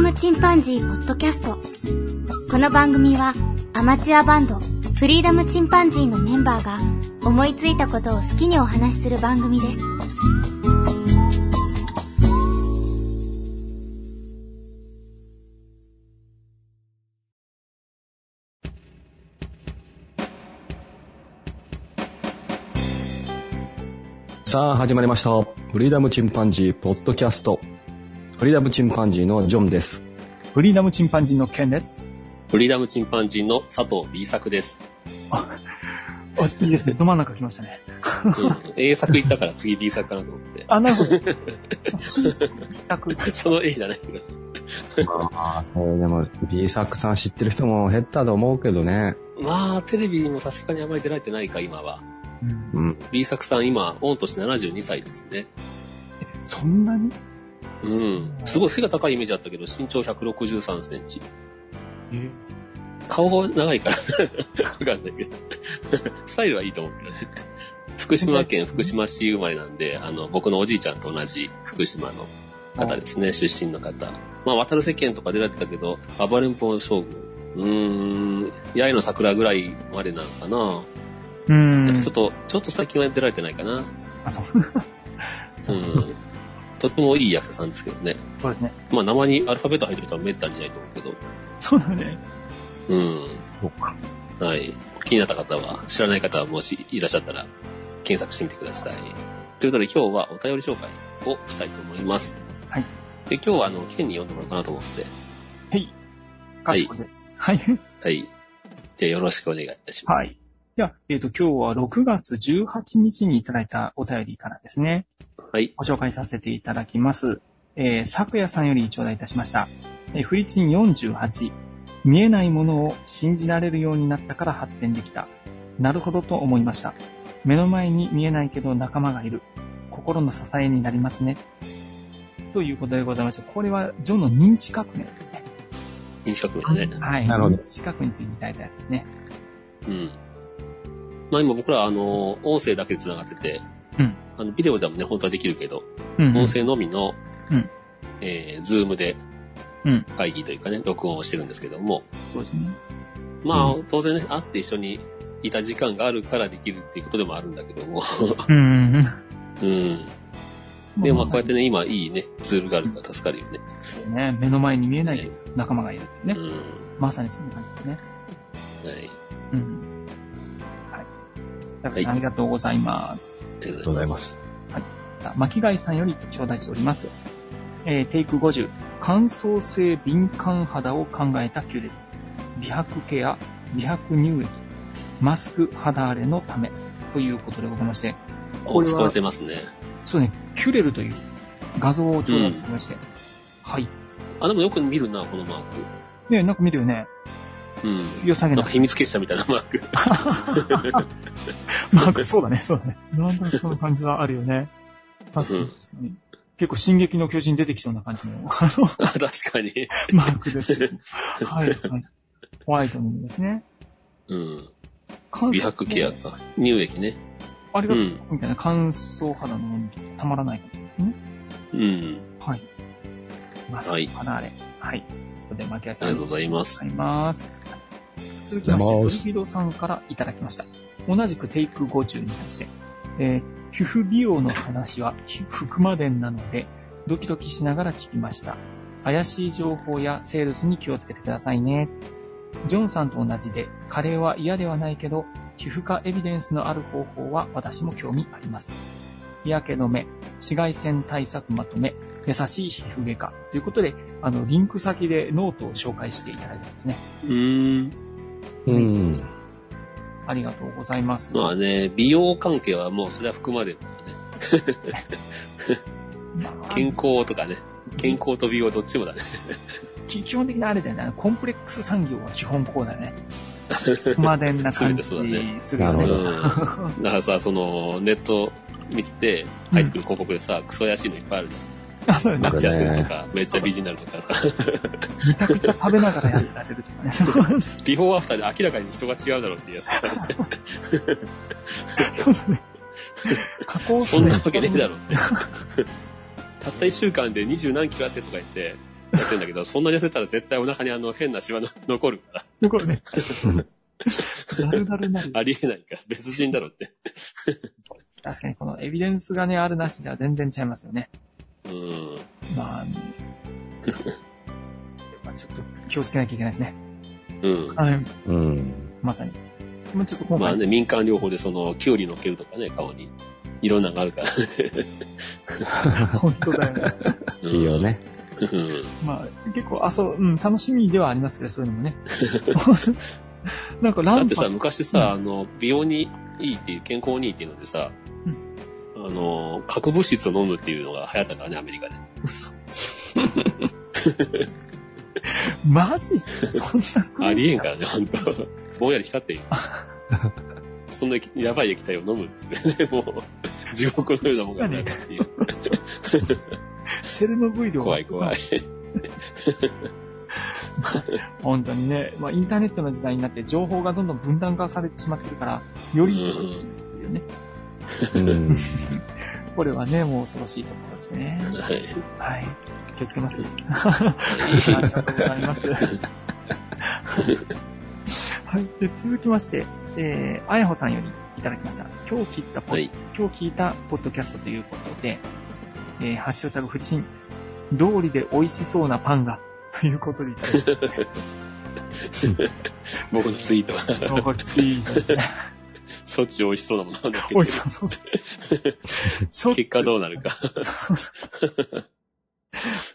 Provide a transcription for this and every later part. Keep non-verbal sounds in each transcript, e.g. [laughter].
ムチンパンジーポッドキャストこの番組はアマチュアバンドフリーダムチンパンジーのメンバーが思いついたことを好きにお話しする番組ですさあ、始まりました。フリーダムチンパンジーポッドキャスト。フリーダムチンパンジーのジョンです。フリーダムチンパンジーのケンです。フリーダムチンパンジーの佐藤 B 作です。あ、いいですね。ど真ん中来ましたね。うん、A 作言ったから次 B 作かなと思って。あ、なるほど。100 [laughs] その A じゃないけど。ああ、それでも B 作さん知ってる人も減ったと思うけどね。まあ、テレビにもさすがにあまり出られてないか、今は。うんうん。B 作さん今、御年72歳ですね。そんなに？うん。すごい背が高いイメージあったけど、身長163センチ。え？顔が長いから、[laughs] わかんないけど。[laughs] スタイルはいいと思うけどね。福島県福島市生まれなんで、あの、僕のおじいちゃんと同じ福島の方ですね、出身の方。まあ、渡る世間とか出られてたけど、暴れん坊将軍。うーん、八重の桜ぐらいまでなのかな。うん。ちょっと、ちょっと最近は出られてないかな。あ、そう。そうう。ん。とてもいい役者さんですけどね。そうですね。まあ、名前にアルファベット入ってる人はめったにいないと思うけど。そうだね。うん。そうか。はい。気になった方は、知らない方はもしいらっしゃったら、検索してみてください。ということで今日はお便り紹介をしたいと思います。はい。で、今日はあの、ケンに読んでもらおうかなと思って。はい。かしこです。はい。はい。じゃあよろしくお願いいたします。はい。じゃあ、えっ、と、今日は6月18日にいただいたお便りからですね。はい。ご紹介させていただきます。えー、昨夜さんより頂戴いたしました。えー、フリチン48。見えないものを信じられるようになったから発展できた。なるほどと思いました。目の前に見えないけど仲間がいる。心の支えになりますね。ということでございまして、これはジョンの認知革命ですね。認知革命だね。はい。なるほど認知革命についていただいたやつですね。うん。まあ今僕らあの、音声だけで繋がってて、うんあの、ビデオでもね、本当はできるけど、うん、音声のみの、うんえー、ズームでうん、会議というかね、録音をしてるんですけども、そうですね。まあ、う当然ね、会って一緒にいた時間があるからできるっていうことでもあるんだけども、うん。うん。[laughs] でもまあこうやってね、今いいね、ツールがあるから助かるよね。そうね、目の前に見えない仲間がいるってね。うん。まさにそんな感じですね。はい。うん。はい。高橋さん、ありがとうございます。ありがありがとうございま。す。巻貝さんより頂戴しております。えー、テイク50。乾燥性敏感肌を考えたキュレル。美白ケア、美白乳液、マスク肌荒れのため。ということでございまして。こお、使われれは、てますね。そうね、キュレルという画像を頂戴しておりまして。はい。あ、でもよく見るな、このマーク。ねなんか見るよね。うん。良さげななんか。秘密結社みたいなマーク。[laughs] まあ、そうだね、そうだね。なんとなくその感じはあるよね。確かに。うん結構、進撃の巨人出てきそうな感じの、あの、あ確かに。マークですけど。はい、はい。ホワイトニングですね。うん。美白ケアか。乳液ね。ありがとう、うんみたいな乾燥肌のものにたまらない感じですね。うん。はい。マスクはいれ。はい。ということで、さん。ありがとうございます。ございます。続きまして、ありがとうございますドリビドさんからいただきました。同じくテイク50に対して、えー、皮膚美容の話は福間伝なので、ドキドキしながら聞きました。怪しい情報やセールスに気をつけてくださいね。ジョンさんと同じで、カレーは嫌ではないけど、皮膚科エビデンスのある方法は私も興味あります。日焼け止め、紫外線対策まとめ、優しい皮膚外科ということで、あの、リンク先でノートを紹介していただいてますね。うん。うん。ありがとうございます。まあね、美容関係はもうそれは含まれるからね。まあ健康とかね。健康と美容どっちもだね。き基本的にあれだよね。コンプレックス産業は基本こうだね。熊伝な感じす [laughs] そうだねるよね。なるほうん。だからさ、その、ネット見てて、入ってくる広告でさ、クソ怪しいのいっぱいあるじゃん。だね。めっちゃ痩せるとか、めっちゃ美人になるとかさ。めちゃくちゃ食べながら痩せられるとかね。そ [laughs] うビフォーアフターで明らかに人が違うだろうっていうやそうだね。加工つ。そんなわけねえだろって。たった一週間で二十何キロ痩せとか言って、やってんだけど、そんなに痩せたら絶対お腹にあの変なシワの残るから、で、これね。だるだるなる。ありえないから、別人だろって。確かにこのエビデンスがね、あるなしでは全然違いますよね。うん。まあ、まあちょっと気をつけなきゃいけないですね。うん。はい。うん。まさに。まあちょっと今回、まあね、民間療法でその、キュウリ乗っけるとかね、顔に。いろんなのがあるからね。[laughs] 本当だよね。うんいいよ。ね。うん。まあ、結構、あ、そう、うん、楽しみではありますけど、そういうのもね。[laughs] なんか、ランパだってさ、昔さ、あの、美容にいいっていう、健康にいいっていうのでさ、あの、核物質を飲むっていうのが流行ったからね、アメリカで。嘘。マジっすか？そんな国ありえんからね、ほんと。ぼんやり光ってるよ。そんなやばい液体を飲むってね、もう、地獄のようなもんがないっていう。チェルノブイリを。怖い怖い。。本当にね、まあ、インターネットの時代になって情報がどんどん分断化されてしまってるから、より広くっていうよね。うん。これはね、もう恐ろしいところですね。はい。はい。気をつけます。は [laughs] ありがとうございます。はい。で、続きまして、えー、あやほさんよりいただきました。今日聞いたポッ、はい今日聞いたポッドキャストということで、えー、ハッシュタグフリチン、通りで美味しそうなパンが、ということでいただきまし僕の [laughs] ツイートは、た。[laughs] もうこれつい、しょっちゅう美味しそうなものなんだけ？美ど味しそう。結果どうなるか。と、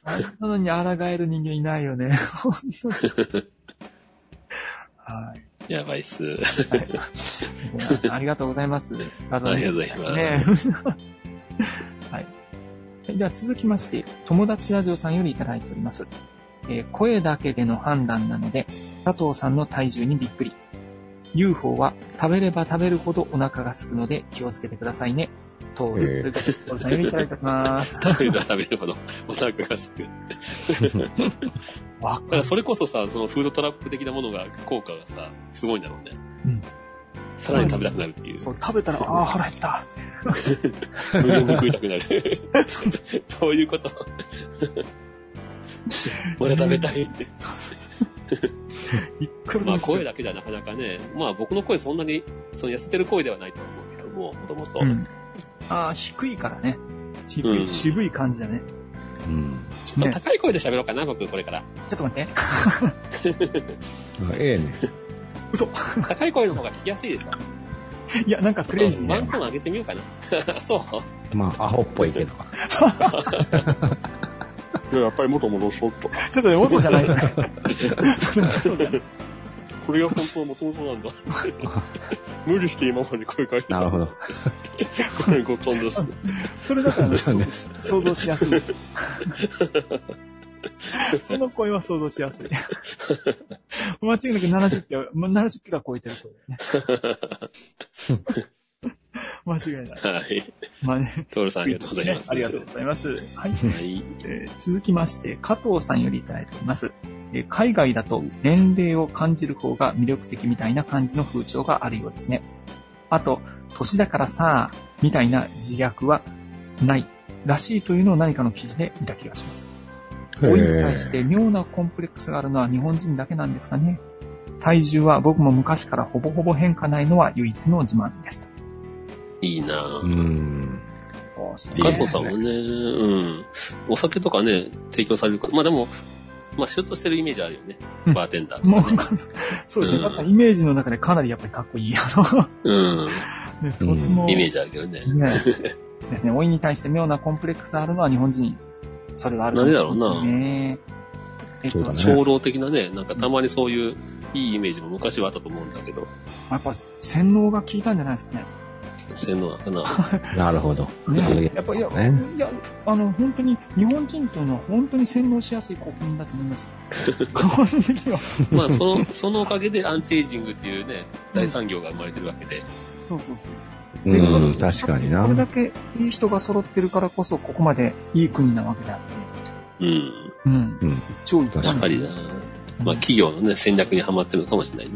あんなのに抗える人間いないよね。本当に。はい。やばいっす。はい、ありがとうございます。あありがとうございます。ねはい。では続きまして、友達ラジオさんよりいただいております。えー声だけでの判断なので、佐藤さんの体重にびっくり。UFO は食べれば食べるほどお腹が空くので気をつけてくださいね。と、とえーいうことで、小田さんよりいただいております。食べれば食べるほどお腹がすく。わ [laughs] だからそれこそさ、そのフードトラップ的なものが、効果がさ、すごいんだろうね。うんさらに食べたくなるっていう。そう、食べたら、[laughs] ああ、腹減った。無限に食いたくなる。[laughs] どういうことまだ食べたいって。いくらまあ声だけじゃなかなかね、まあ僕の声そんなに、その痩せてる声ではないと思うけども、もともとう。ん。ああ、低いからね。渋い、うん渋い感じだね。うん。ちょっと高い声で喋ろうかな、僕これから。ちょっと待って。[laughs] あええね。嘘。高い声の方が聞きやすいでしょ。[laughs] いや、なんかクレイジーね。ワントーン上げてみようかな。[laughs] そう。まあ、アホっぽいけど。いや、やっぱり元戻そうと。ちょっとね、元じゃないですね。そうだねこれが本当は元々なんだ。無理して今まで声変えてた。なるほど。これごとんです。それだからね、想像しやすい。[laughs] その声は想像しやすい。間違いなく70キロ、ま70キロは超えてる声ね。[laughs] [laughs] 間違いない。はい。まあね。トールさんありがとうございます。ありがとうございます。はい。はい。えー続きまして、加藤さんよりいただいております。えー海外だと年齢を感じる方が魅力的みたいな感じの風潮があるようですね。あと、年だからさ、みたいな自虐はないらしいというのを何かの記事で見た気がします。老いに対して妙なコンプレックスがあるのは日本人だけなんですかね。体重は僕も昔からほぼほぼ変化ないのは唯一の自慢です。いいなぁうん。加藤さんもね、うん。お酒とかね、提供されるから。まあでも、まあシュッとしてるイメージあるよね。うんバーテンダーともうかね。、そうですね。うんまさにイメージの中でかなりやっぱりかっこいい。あの、うん。ね、とても、イメージあるけどね。ね。ですね。老いに対して妙なコンプレックスがあるのは日本人。それはあるなんでだろうなね。えっと、ね長老的なね、なんかたまにそういういいイメージも昔はあったと思うんだけど、やっぱ洗脳が効いたんじゃないですかね。洗脳かな。[laughs] なるほど。ね。やっぱ、いや、ねいや、あの、本当に、日本人というのは本当に洗脳しやすい国民だと思います。[laughs] 個人的には。まあその、そのおかげでアンチエイジングっていうね、大産業が生まれてるわけで。そうそうそう。うん、確かになこれ。だけいい人が揃ってるからこそ、ここまでいい国なわけであって。うん。うん。うん。超いい国確かやっぱりな。まあ企業のね、戦略にはまってるのかもしれないね。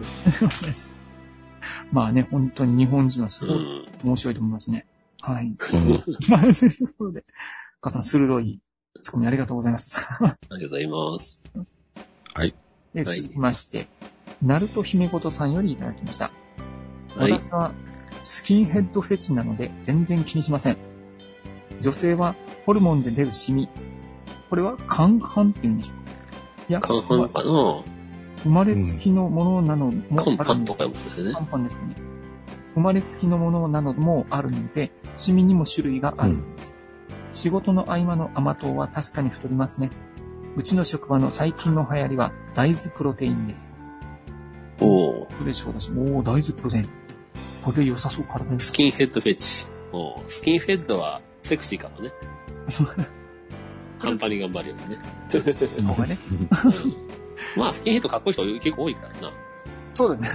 まあね、本当に日本人はすごいうん。面白いと思いますね。はい。うんまあ、ということで、母さん鋭いツッコミありがとうございます。ありがとうございます。はい。続きまして、ナルト姫ごとさんよりいただきました。はい。私はスキンヘッドフェチなので全然気にしません。女性はホルモンで出るシミ。これは肝斑って言うんでしょうか？いや、カンハンかな？生まれつきのものなのもあるんでとかもですね。パンパンですかね。生まれつきのものなどもあるので、シミにも種類があるんです。仕事の合間の甘党は確かに太りますね。うちの職場の最近の流行りは大豆プロテインです。おーこれでしょうだし、おー、大豆プロテイン。これで良さそう、体に。スキンヘッドフェチ。おースキンヘッドはセクシーかもね。そう半端に頑張るよね。[laughs] のがね。[laughs] うんまあ、スキンヘッドかっこいい人結構多いからな。そうだね。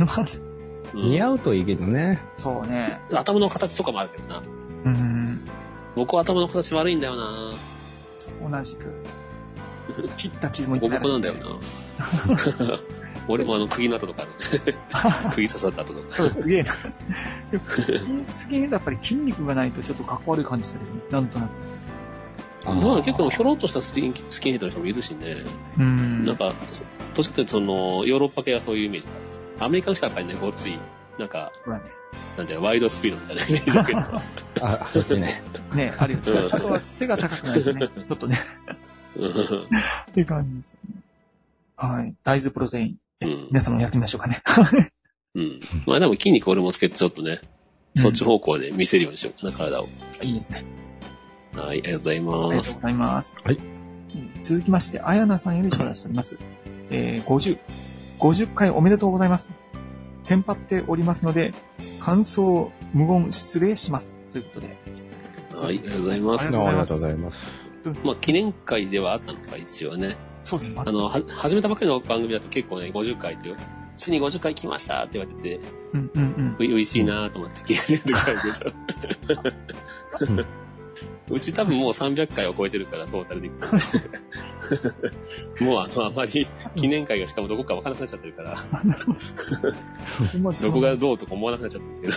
[laughs] 似合うといいけどね。そうね。頭の形とかもあるけどな。うーん。僕は頭の形悪いんだよな。同じく。[laughs] 切った傷もボコボコなんだよな。な。[laughs] 俺もあの、釘の跡とかあ。釘刺さった跡とか。すげえな。でもスキンヘッドやっぱり筋肉がないとちょっとかっこ悪い感じするよね。なんとなく。あーどうなの結構ひょろっとしたスキンスキンヘッドの人もいるしね。うーん。なんか、どっちかというとその、ヨーロッパ系はそういうイメージだアメリカの人はやっぱりね、ごつい、なんか、ほらね。なんていうの、ワイドスピードみたいなイメージだけど。[laughs] あ、そっちね。ね、あるよう。んあとは背が高くないとね、[laughs] ちょっとね、うんっていう感じですよね。はい。大豆プロテイン。うん皆様やってみましょうかね。うん。まあでも筋肉俺もつけてちょっとね、そっち方向で見せるようにしようかな、体を。いいですね。はい、ありがとうございあります。がとうございます。はいうん。続きまして、あやなさんより頂戴しております。えー、50。50回おめでとうございます。テンパっておりますので、感想無言失礼します。ということで。はい、ありがとうございます。ありがとうございますます。まあ記念会ではあったのか、一応ね。そうですね。あの、は、始めたばかりの番組だと結構ね、50回っていう、ついに50回来ましたって言われてて、うんうんうん。う、うしいなと思って聞いてる時あるけど。[laughs] うち多分もう300回を超えてるから、トータルでいくと。[laughs] もうあの、あまり記念会がしかもどこかわからなくなっちゃってるから、どこがどうとか思わなくなっちゃってる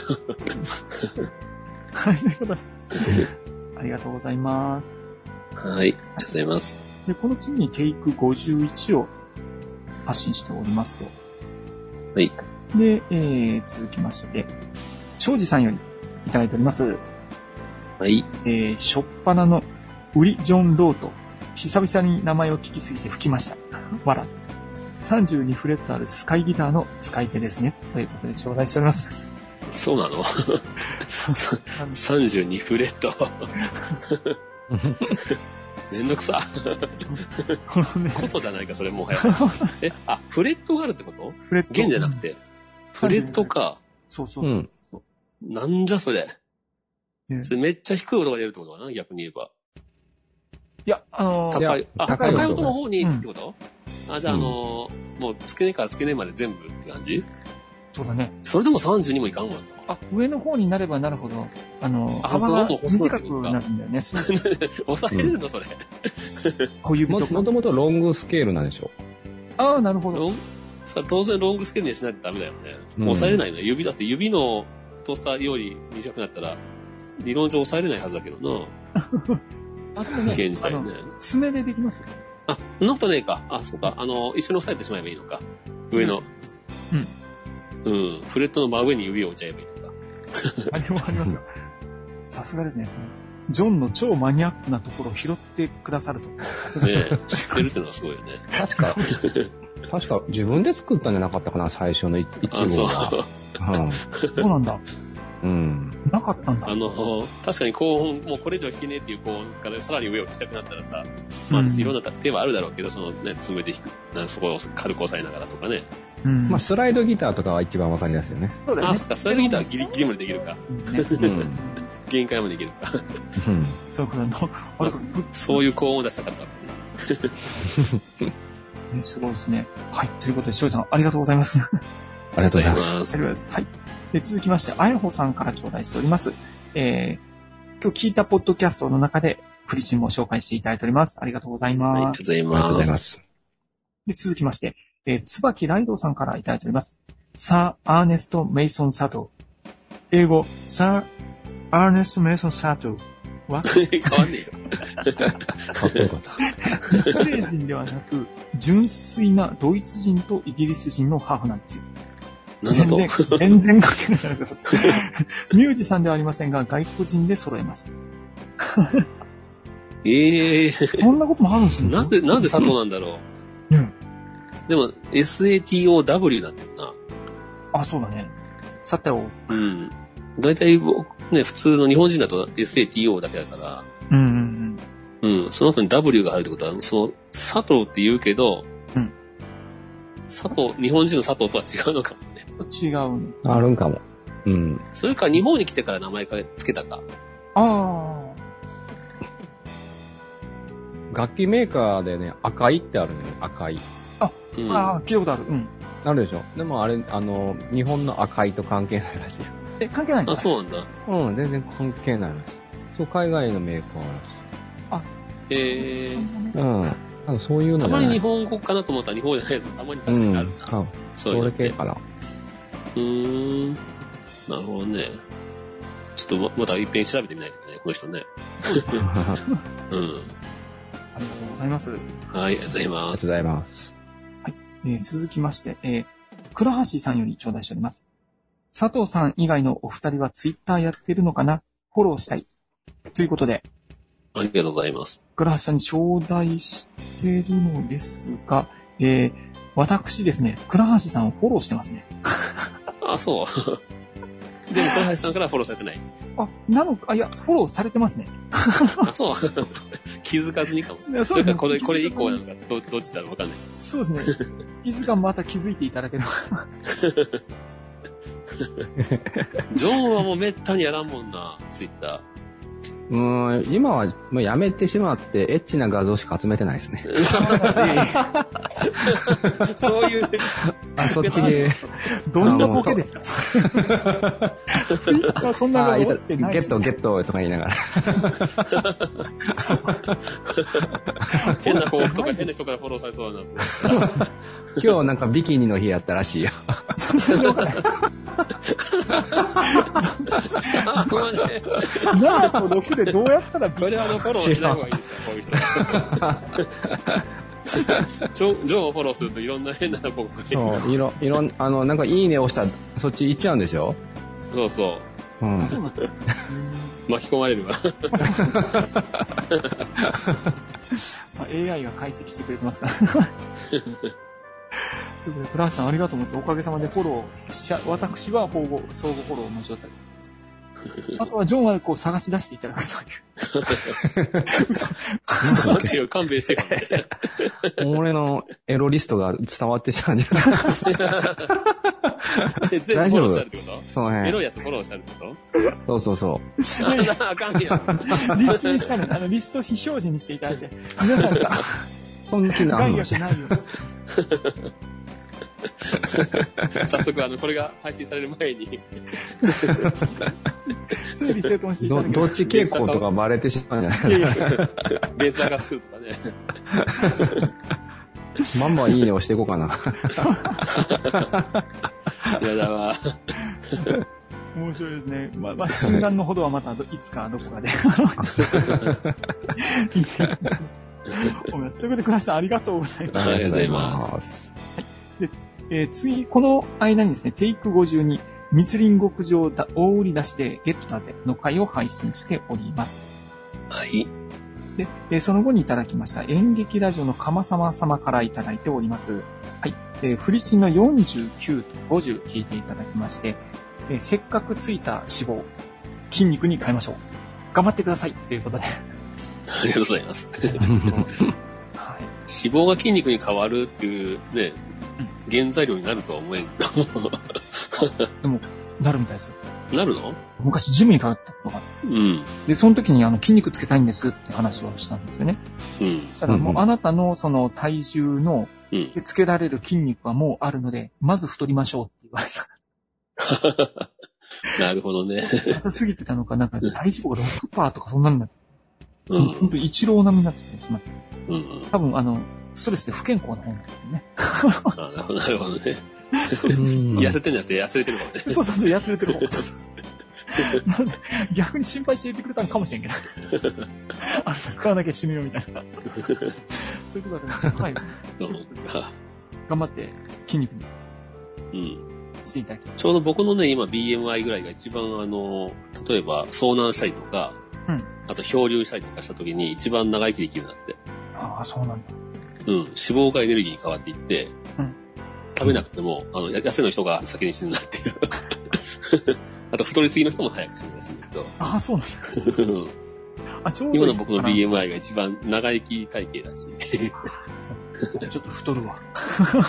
けど。はい、ということで。ありがとうございます。はい、ありがとうございます。で、この次にテイク51を発信しておりますと。はい。で、えー、続きまして、庄司さんよりいただいております。はい、えー、しょっぱなのウリ・ジョン・ローと、久々に名前を聞きすぎて吹きました。わら。32フレットあるスカイギターの使い手ですね。ということで頂戴しております。そうなの ?32 フレット。[laughs] めんどくさ。ことじゃないか、それもはや。え、あ、フレットがあるってこと？フレット。弦じゃなくて。フレットか。そうそうそう。うん。なんじゃそれ。ねそれめっちゃ低い音が出るってことかな？逆に言えば。いや、あのー高い、あ、高い音高い音の方にってこと、あ、じゃあ、あのーもう付け根から付け根まで全部って感じ？そうだね。それでも32もいかんわな。あ、上の方になればなるほど、あの、あ幅が短くなるんだよね。[laughs] 抑えれるのそれ。小指もとか。もともとロングスケールなんでしょああ、なるほど。そ当然ロングスケールにしないとダメだよね。うん抑えれないのよ。指だって指の太さより短くなったら、理論上抑えれないはずだけどな。[laughs] あ、でもね、弦自体ねあの。爪でできますよ。あ、そんなことねえか。あ、そうか。あの、一緒に押さえてしまえばいいのか。上の。うん。うん。フレットの真上に指を置いちゃえばいいのか。あれもありますよ。さすがですね。ジョンの超マニアックなところを拾ってくださると。さすがねですね。知ってるってのはすごいよね。確か、[laughs] 確か自分で作ったんじゃなかったかな、最初の一一あ、そう。号が。そうなんだ。うん。うん。なかったんだ。あの、確かに高音、もうこれ以上弾けねえっていう高音からさらに上を弾きたくなったらさ、まあ、うんいろんな手はあるだろうけど、そのね、爪で弾く、なそこを軽く押さえながらとかね。うん。まあ、スライドギターとかは一番わかりやすいよね。そうだよね。あ、そっか、それギターギリギリまでできるか。うんねうん。[laughs] 限界までできるか。うん。そうそういう高音を出したかった。[laughs] ねすごいですね。はい。ということで、翔さん、ありがとうございます。ありがとうございます。ます。はい。で続きまして、あやほさんから頂戴しております。えー、今日聞いたポッドキャストの中で、フリチンも紹介していただいております。ありがとうございはい、ありがます。とうございありがとうごます。ざいます。で続きまして、えー、椿ライドさんからいただいております。サー・アーネスト・メイソン・サトウ。英語、サー・アーネスト・メイソン・サトウ。わ [laughs] 変わんねえよ。かっこよかった。[laughs] クレー人ではなく、純粋なドイツ人とイギリス人のハーフなんですよ。全然、全然関係ないじゃないですか。ミュージシャンではありませんが、外国人で揃えました。[laughs] ええこんなこともあるんですね。なんで、なんで佐藤なんだろう。うん。でも、SATOW なんだよな。あ、そうだね。さてを。うん。大体僕、ね、普通の日本人だと SATO だけだから、うんうんうん、その後に W が入るってことは、その、佐藤って言うけど、うん佐藤、日本人の佐藤とは違うのかもね。うん。違うの。あるんかも。うん。それか日本に来てから名前かつけたか。あ楽器メーカーでね、赤いってあるのよ、赤い。うん。あ。ああ、聞いたことある。うん。あるでしょ？でもあれ、あの、日本の赤いと関係ないらしい。え、関係ないんだ。あ、そうなんだ。うん、全然関係ないらしい。そう、海外のメーカーらしええそうだねい。うん。なんかそういうのたまに日本語かなと思ったら日本じゃないです。たまに確かうん。にあるな。あそそうれ系かな。うーん。なるほどね。ちょっとままた一遍調べてみないとね、この人ね。[laughs] うん。ありがとうございます。はい、ありがとうございあります。がとうございます。えー続きまして、えー、倉橋さんより頂戴しております。佐藤さん以外のお二人はツイッターやってるのかな？フォローしたい。ということで、ありがとうございます。倉橋さんに頂戴してるのですが、えー、私ですね、倉橋さんをフォローしてますね。[laughs] あ、そう。でも、小橋さんからフォローされてない。あ、なのか、あ、いや、フォローされてますね。[laughs] あ、そう。[laughs] 気づかずにかも。いやそうそれかこれ、これ以降なのか、どどっちだろうわかんない。そうですね。いつかまた気づいていただければ。ジョンはもうめったにやらんもんな、ツイッタうーん、今はもうやめてしまって、エッチな画像しか集めてないですね。ー。[laughs] そういう、あ、そっちで、どんなボケですか？そんなあ、のゲットゲットとか言いながら。変な報告とか変な人からフォローされそうだな。今日なんかビキニの日やったらしいよ。あ、ごめんね。7と6でどうやったらこれはあの、フォローしない方がいいですよ、こういう人。ジョン、ジョンをフォローするといろんな変な報告がそう、いろ、いろん、あの、なんかいいね押したら、そっち行っちゃうんでしょ？そうそう。うん。巻き込まれるわ。[laughs] まあ AI が解析してくれてますから。ということで、倉橋さんありがとうございます。おかげさまでフォローし私は相互、相互フォローの状態です。[laughs] あとはジョンはこう探し出していただくという。なんていう、勘弁してくれ。俺のエロリストが伝わってきたんじゃない？全部フォローしたるってこそのとエロ辺。いやつフォローしたるってこそうそうそとああかんやん。[laughs] リストにしたの、あの、リスト非表示にしていただいて、皆さんがう。本気な害話。[laughs] 早速、あの、これが配信される前に、[laughs] 整理整頓していただければどどっち傾向とかバレてしまうんじゃないいやいやベースアカ作るとかね。バンバンいいね押していこうかな。[laughs] やだわ。面白いですね。まあ、まあ、心眼のほどはまたどいつかどこかで。いいかと思い。ということで、倉橋さんありがとうございます。ありがとうございますえー次、この間にですね、テイク52、密林極上だ大売り出しでゲットだぜの回を配信しております。はい。で、えーその後にいただきました演劇ラジオの鎌様様からいただいております。はい。えーフリチンの49と50聞いていただきまして、えーせっかくついた脂肪、筋肉に変えましょう。頑張ってくださいということで。ありがとうございます。はい。脂肪が筋肉に変わるっていうね、原材料になるとは思えん。[laughs] でも、なるみたいですよ。なるの？昔ジムに通ったことがあっうん。て、で、その時にあの筋肉つけたいんですって話をしたんですよね。うん。そしたらもううんうんあなたのその体重のうん。つけられる筋肉はもうあるので、まず太りましょうって言われた。[laughs] なるほどね。朝すぎてたのか、なんか体脂肪が6%とかそんなになって、ううん、ほんん。と一郎並みになってしまって、うん。多分あの、ストレスで不健康な方なんですよね。あなるほどなるほどね。うん痩せてんじゃなくて痩せれてるからね。そうそうそう、痩せれてる方。逆に心配して言ってくれたのかもしれんけど。あんた食わなきゃ死ぬよみたいな。そういうとこだと思うはい。そうか。頑張って筋肉にうん。していただきたい。ちょうど僕のね、今 BMI ぐらいが一番あの、例えば遭難したりとか、うんあと漂流したりとかした時に一番長生きできるなって。ああ、そうなんだ。うん。脂肪がエネルギーに変わっていって、うん食べなくても、あの、や痩せの人が先に死ぬなっていう。[laughs] あと太りすぎの人も早く死ぬらしいんだけど。ああ、そうなんだ。うんあ、ちょうど今の僕の BMI が一番長生き体型だし。[laughs] ちょっと太るわ。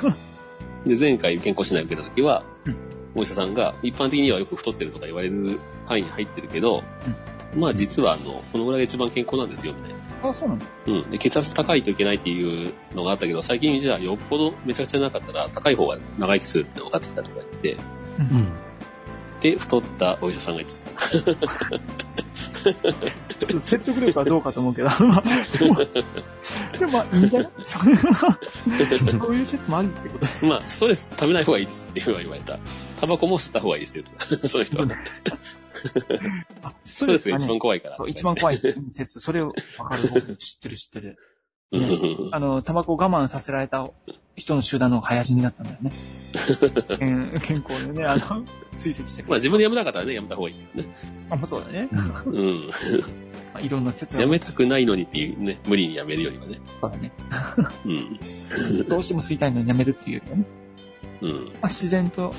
[laughs] で、前回健康診断受けた時は、うんお医者さんが、一般的にはよく太ってるとか言われる範囲に入ってるけど、まあ実はあの、このぐらいが一番健康なんですよ、みたいな。ああ、そうなんだ。うん。で、血圧高いといけないっていうのがあったけど、最近じゃあよっぽどめちゃくちゃなかったら、高い方が長生きするって分かってきたとか言って、うん。で、太ったお医者さんがいて、ちょっと説得力はどうかと思うけど、まあ、でも、でもまあ、いいんじゃない？そういう説もありってことで。まあ、ストレス食べない方がいいですって言われた。タバコも吸った方がいいですって言った。その人は。あストレスが一番い。怖いから。そう一番怖い説、それを分かる僕知ってる知ってる。あの、タバコを我慢させられた人の集団の早死にだったんだよね。[laughs] 健健康でね、あの、追跡してくまあ自分でやめなかったらね、やめた方がいいけどね。あ、まあそうだね。うん。[laughs] まあ、いろんな説がやめたくないのにっていうね、無理にやめるよりはね。そうだね。うん。[laughs] どうしても吸いたいのにやめるっていうよりはね。うん。まあ、自然と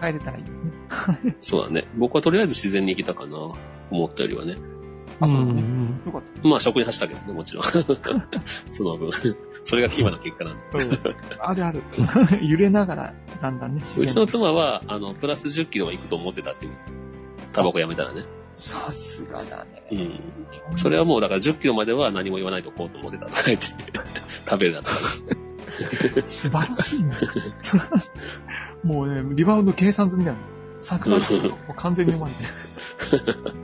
帰れたらいいですね。そうだね。僕はとりあえず自然に生きたかな。思ったよりはね。あ、そうだね。んよかった。まあ食に走ったけどね、もちろん。その分。それが今の結果なんで。あるある。[laughs] 揺れながら、だんだんね、自うちの然妻は、あの、プラス10キロはいくと思ってたっていう。タバコやめたらね。さすがだね。うん。それはもうだから10キロまでは何も言わないとこうと思ってたとか言って、[laughs] 食べるなとか。素晴らしいね。素晴らしい。もうね、リバウンド計算済みだよ。桜もう完全に読まれてる。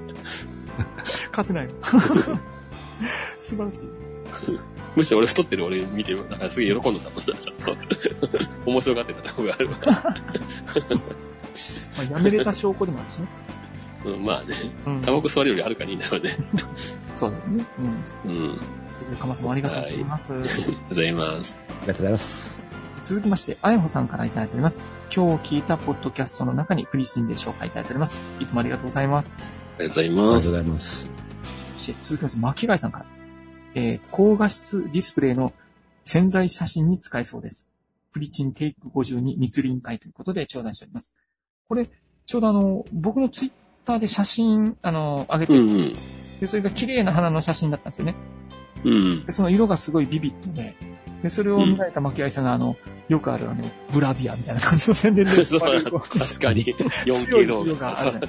勝てないよ。[laughs] 素晴らしい。[laughs] むしろ俺太ってる俺見て、なんかすげえ喜んでたもんな、ちょっと。面白がってたとこがあるわ。[laughs] まあ、やめれた証拠でもあるしね。[laughs] うん、まあね。うん。タバコ吸われるよりはるかにいいんだろうね。そうだよね。うん。うん。かまさんもありがとうございます。ありがとうございます。ありがとうございます。続きまして、あやほさんからいただいております。今日聞いたポッドキャストの中にフリーシンで紹介いただいております。いつもありがとうございます。ありがとうございありがとうごます。ざいます。そして続きまして、巻貝さんから。えー高画質ディスプレイの潜在写真に使えそうです。プリチンテイク52密林会ということで頂戴しております。これ、ちょうどあの、僕のツイッターで写真、あの、上げてる、うんうん。で、それが綺麗な花の写真だったんですよね。うんで、。その色がすごいビビッドで、で、それを見られた巻貝さんが、あの、よくあるあの、ブラビアみたいな感じの宣伝で、[laughs] そう確かに。強 4K い動画色がある。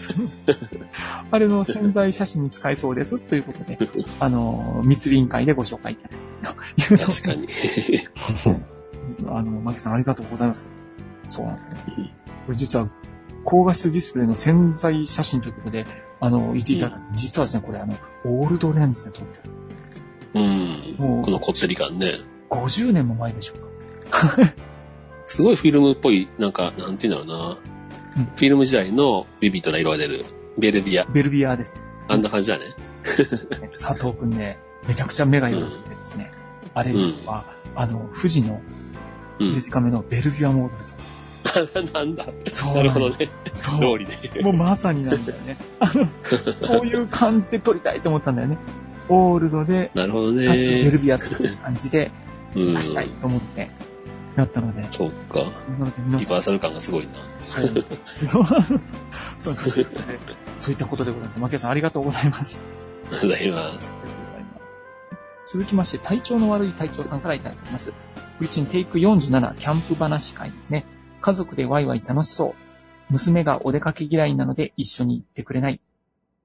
あれの潜在写真に使えそうですということで、[laughs] あの、密林会でご紹介いただいたという確かに。[laughs] あの、マキさんありがとうございます。そうなんですねうん。これ実は、高画質ディスプレイの潜在写真ということで、あの、言っていただいた、実はですね、これあの、オールドレンズで撮ってる。うん。もうこのこってり感ね。50年も前でしょうか。[laughs] すごいフィルムっぽい、なんか、なんていうんだろうな。うんフィルム時代のビビッドな色が出る。ベルビア。ベルビアです。あんな感じだね。[laughs] 佐藤くんね、めちゃくちゃ目が良くてですね、あれ実は、あの、富士のうん。短めのベルビアモードです。[laughs] なんだ。そうなるほどね。ね。そう。通りで。もうまさになんだよね。あの、そういう感じで撮りたいと思ったんだよね。オールドで、なるほどかつベね。ルビア作る感じでうん出。したいと思って、やったので、そうか。なので皆さん、リバーサル感がすごいな。そう、そう、そういったことでございます。マキアさんありがとうございます。ありがとうございます。続きまして、体調の悪い隊長さんからいただいております。フリチンテイク47キャンプ話会ですね。家族でワイワイ楽しそう。娘がお出かけ嫌いなので一緒に行ってくれない。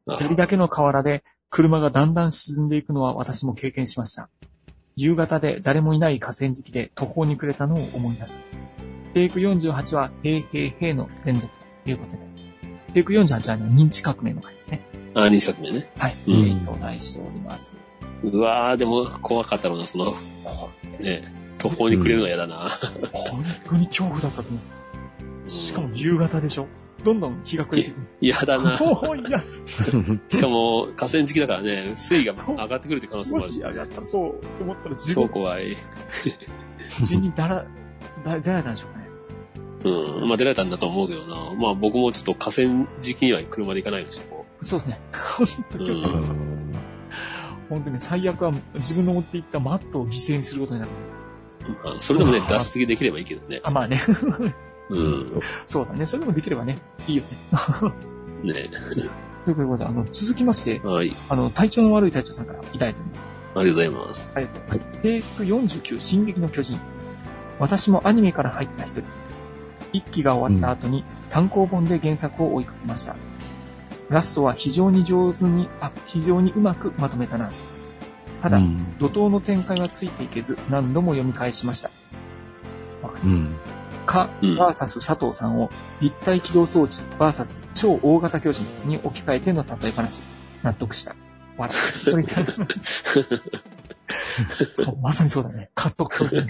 あ砂利だけの河原で車がだんだん沈んでいくのは私も経験しました。夕方で誰もいない河川敷で途方に暮れたのを思い出す。テイク48は、へいへいへいの連続ということで。テイク48は認知革命の回ですね。あ、二尺目ね。はい。うんえー頂戴しております。うわー、でも怖かったろうな、その、ね、途方に暮れるのは嫌だな。本当に恐怖だったと思うんですよ。しかも夕方でしょどんどん日が暮れてくる。嫌だな。おいや、[laughs] しかも、河川敷だからね、水位が上がってくるって可能性もあるし、もし上がったらそう、と思ったら自超分、怖い。自分にだら、だ、出られたんでしょうかね。うん。まあ出られたんだと思うけどな。まあ僕もちょっと河川敷には車で行かないのし、こそうですね。本当に気をつけてう本当に最悪は自分の持っていったマットを犠牲にすることになる。うまあそれでもね、脱出できればいいけどね。あ、まあね。うん。そうだね。それでもできればね、いいよね。ね [laughs] ということで、あの、続きまして、はい。あの、体調の悪い隊長さんからいただいております。ありがとうございます。ありがとうございます。テイク49、進撃の巨人。私もアニメから入った一人。一期が終わった後に単行本で原作を追いかけました。ラストは非常に上手に、あ、非常にうまくまとめたな。ただ、うん。怒涛の展開はついていけず何度も読み返しました。うん。か、うんバーサス佐藤さんを立体起動装置バーサス超大型巨人に置き換えての例え話。納得した。[laughs] まさにそうだね。蚊と巨人。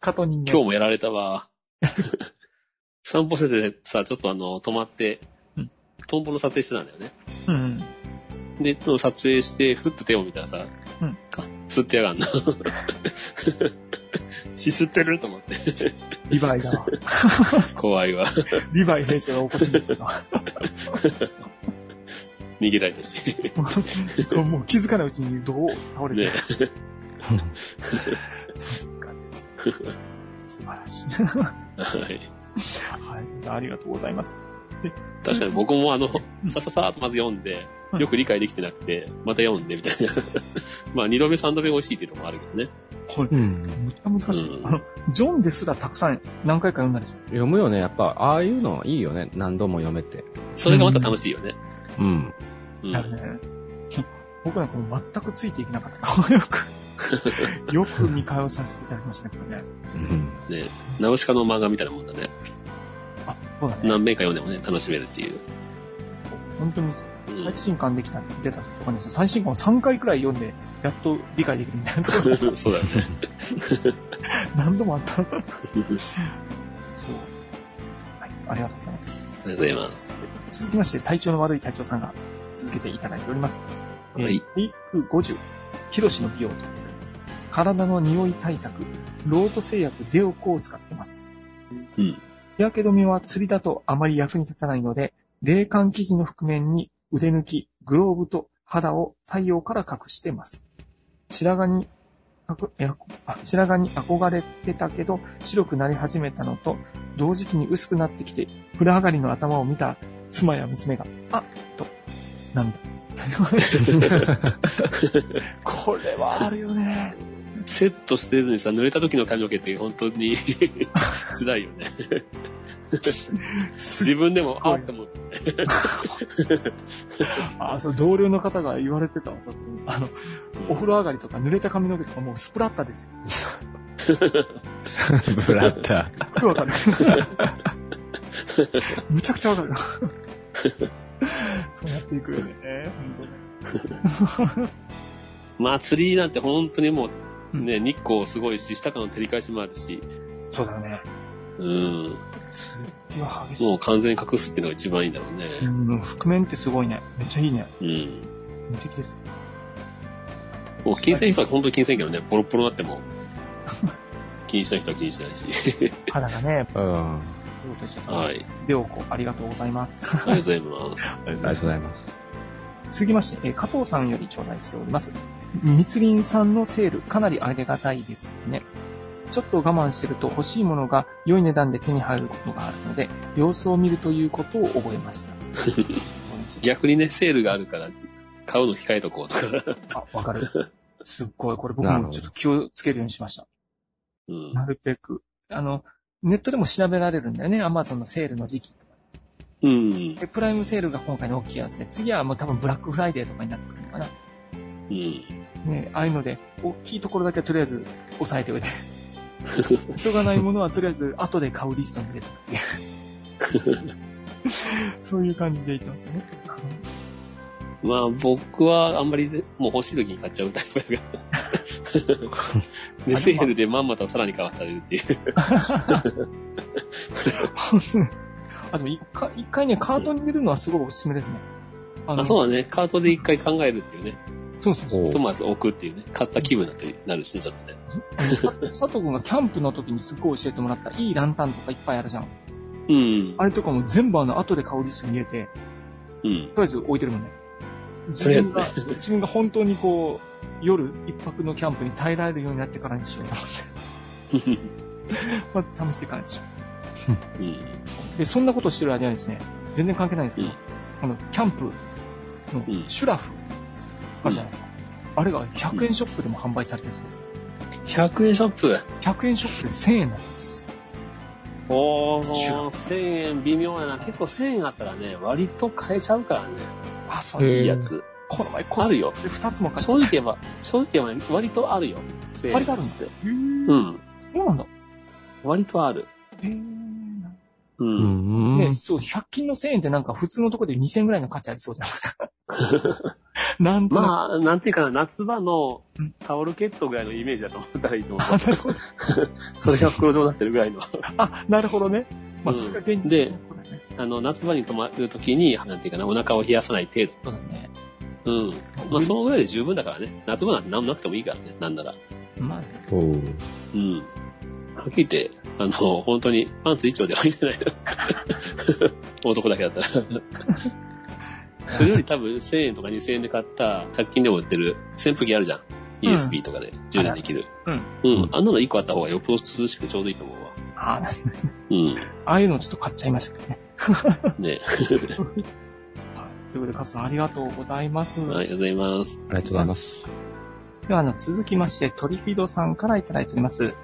蚊と人間。今日もやられたわ。[laughs] 散歩しててさ、ちょっとあの、止まってうん、トンボの撮影してたんだよね。うん。で、その撮影して、ふっと手を見たらさ、うんか吸ってやがんな。[laughs] 血吸ってる？と思って。リヴァイだわ。怖いわ。リヴァイ兵長が起こしに行ったわ。逃げられたし。そう、もう気づかないうちにどう倒れて。ね。さすがです。素晴らしい。はい。はい。ありがとうございます。で確かに僕もあのうん、さささーっとまず読んでう、んよく理解できてなくて、また読んでみたいな。[laughs] まあ二度目三度目美味しいっていうところもあるけどね。これ、うん。むっちゃ難しい。うんあの、ジョンですらたくさん何回か読んだでしょ。読むよね。やっぱ、ああいうのいいよね。何度も読めて。それがまた楽しいよね。うん。うん。だよね。僕なんかもう全くついていけなかった。よく、[laughs] よく見返させていただきましたね、これね。うん。ね。ナウシカの漫画みたいなもんだね。あ、そうだね。何遍か読んでもね、楽しめるっていう。本当にうん最新刊できた、出た時とかに最新刊を3回くらい読んで、やっと理解できるみたいなところ [laughs] そうだよね。[laughs] 何度もあった。[laughs] そう。はい、ありがとうございます。ありがとうございます。続きまして、体調の悪い隊長さんが続けていただいております。えーはいテイク50、ヒロシの美容と。体の匂い対策、ロート製薬デオコを使ってます。うん。日焼け止めは釣りだとあまり役に立たないので、冷感生地の覆面に腕抜き、グローブと肌を太陽から隠してます。白髪に、白髪に憧れてたけど、白くなり始めたのと、同時期に薄くなってきて、風呂上がりの頭を見た妻や娘が、あっと、涙。[laughs] [laughs] [laughs] これはあるよね。セットしてずにさ、濡れた時の髪の毛って本当に [laughs] 辛いよね。[laughs] 自分でも、あって思って。あ、そう、同僚の方が言われてたわ、そ。あの、お風呂上がりとか濡れた髪の毛とかもうスプラッタですよ。[laughs] ブラッタすごいわかる。むちゃくちゃわかる。そうやっていくよね。本まあ釣りなんて本当にもう、ね、日光すごいし、下からの照り返しもあるし、当そうだね。うん。もう完全に隠すっていうのが一番いいんだろううね。ん、覆面ってすごいね。めっちゃいいね。うん。無敵です。もう金銭人は本当に金銭けどね、ボロッボロになっても、[laughs] 気にしない人は気にしないし。肌がね、ー。うん。はい。デオコ、ありがとうございます。ありがとうございます。[laughs] ありがとうございます。続きまして、えー加藤さんより頂戴しております。密林さんのセール、かなりありがたいですね。ちょっと我慢してると欲しいものが良い値段で手に入ることがあるので、様子を見るということを覚えました。[laughs] 逆にね、セールがあるから、買うの控えとこうとか。あ、わかる。すっごい、これ僕もちょっと気をつけるようにしました。うん。なるべく。あの、ネットでも調べられるんだよね。アマゾンのセールの時期とか。うん。で、プライムセールが今回の大きいやつで、次はもう多分ブラックフライデーとかになってくるのかな。うん。ね、ああいうので、大きいところだけはとりあえず押さえておいて。[laughs] 急がないものはとりあえず後で買うリストに入れっていう。[laughs] そういう感じで言ってますよね。まあ僕はあんまりもう欲しい時に買っちゃうタイプだから。[laughs] で、セールでまんまとさらに買わされるっていう。あ、でも一回、一回ね、カートに入れるのはすごいおすすめですね。ああ、そうだね。カートで一回考えるっていうね。そうそうそう。おひとまず置くっていうね。買った気分になってなるしね、ちょっとね。佐藤くんがキャンプの時にすっごい教えてもらったいいランタンとかいっぱいあるじゃん。うん。あれとかも全部あの後で香り室に入れて、うん。とりあえず置いてるもんね。自分ねが、自分が本当にこう、夜一泊のキャンプに耐えられるようになってからにしようと思って。[laughs] まず試していかないでしょ。うん。で、そんなことしてる間にですね、全然関係ないんですけど、うんあの、キャンプのうんシュラフ、あるじゃないですか。あれが100円ショップでも販売されてるそうです。100円ショップ？100円ショップで1000円だそうです。おー、1000円微妙やな。結構1000円あったらね、割と買えちゃうからね。あ、そういいやつ。この前コスあるよで2つも買っちゃ正直言えば、正直言えば割とあるよ。1000円割とあるんだって。へうーん。そうなんだ。割とある。へーう。うんん。ね、そう、100均の1000円ってなんか普通のところで2000円ぐらいの価値ありそうじゃん。[laughs] [laughs] なんとなまあ、なんていうかな、夏場のうんタオルケットぐらいのイメージだと思ったらいいと思う。[laughs] それが袋状になってるぐらいの。[laughs] あ、なるほどね。まあ、うんそれが現実で。あの、夏場に泊まるときに、なんていうかな、お腹を冷やさない程そうだね。度。うん。まあ、そのぐらいで十分だからね。夏場なんて何もなくてもいいからね、なんなら。まあ、おううん。はっきり言って、あの、本当にパンツ一丁ではいてない。男だけだったら。それより多分1000円とか2000円で買った100均でも売ってる扇風機あるじゃん。うん ESP とかで充電できる。うん。うん。あんなの1個あった方がよっぽど涼しくてちょうどいいと思うわ。ああ、確かに。うん。ああいうのちょっと買っちゃいましたけどね。ね。はいということで、カズさんありがとうございます。はい、ありがとうございます。ありがとうございます。では、あの、続きまして、トリフィドさんからいただいております。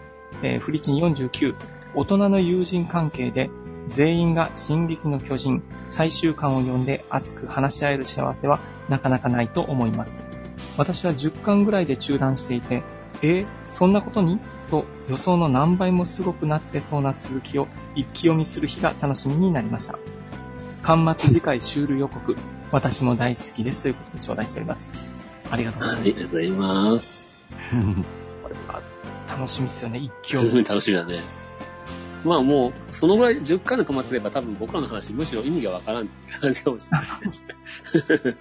えー、フリチン49、大人の友人関係で、全員が進撃の巨人、最終巻を読んで熱く話し合える幸せはなかなかないと思います。私は10巻ぐらいで中断していて、えーそんなことに？と予想の何倍もすごくなってそうな続きを一気読みする日が楽しみになりました。巻末次回シュール予告、私も大好きですということで頂戴しております。ありがとうございます。はい、ありがとうございます。[laughs] これは楽しみですよね、一挙。[laughs] 楽しみだね。まあもう、そのぐらい10回で止まってれば多分僕らの話むしろ意味がわからんっていう感じかもしれない。[laughs]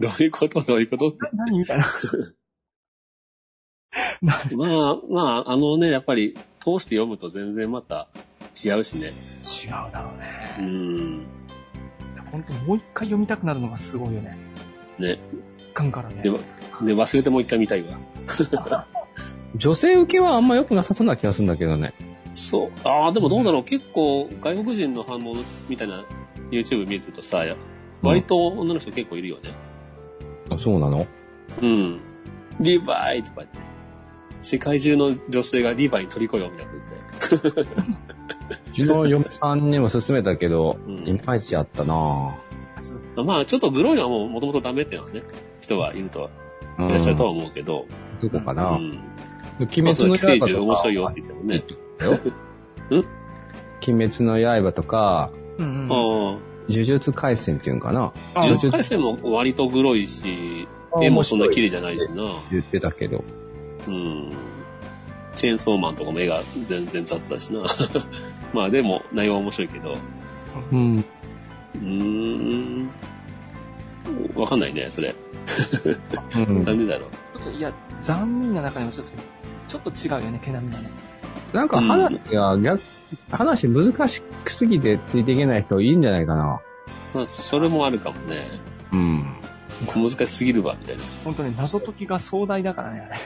どういうこと？どういうこと？ってな何みたいな。[laughs] なまあ、まあ、あのね、やっぱり通して読むと全然また違うしね。違うだろううね。ん。本当もう一回読みたくなるのがすごいよね。ね。一巻からねで。も、で、忘れてもう一回見たいわ。[laughs] 女性受けはあんま良くなさそうな気がするんだけどね。そう。ああ、でもどうだろう。結構、外国人の反応みたいな YouTube 見るとさ、割と女の人結構いるよね。あそうなの？うん。リヴァイとか。世界中の女性がリヴァイに取り込ようみたいなこと言って。[laughs] うちの嫁さんにも勧めたけど、うんいまいちやったなまあ、ちょっとグロいのはもう元々ダメっていうのはね、人はいるとは、ぁ。いらっしゃるとはうん思うけど。どこかな、うん。鬼滅の刃とか。獣面白いよって言ってもね。[laughs] [laughs] 鬼滅の刃とか、うんうん。ああ。呪術回戦っていうんかなあ呪術回戦も割とグロいし、絵もそんな綺麗じゃないしな。言ってたけど。うん。チェーンソーマンとかも絵が全然雑だしな。[laughs] まあでも内容は面白いけど。うん。うーん。わかんないね、それ。うんなんでだろう。ちょっと、いや、残忍な中にもちょっと、ちょっと違うよね、毛並みがね。なんか話が逆、話難しすぎてついていけない人いいんじゃないかな。まあ、それもあるかもね。うん。難しすぎるわ、みたいな。本当に謎解きが壮大だからね、あれ。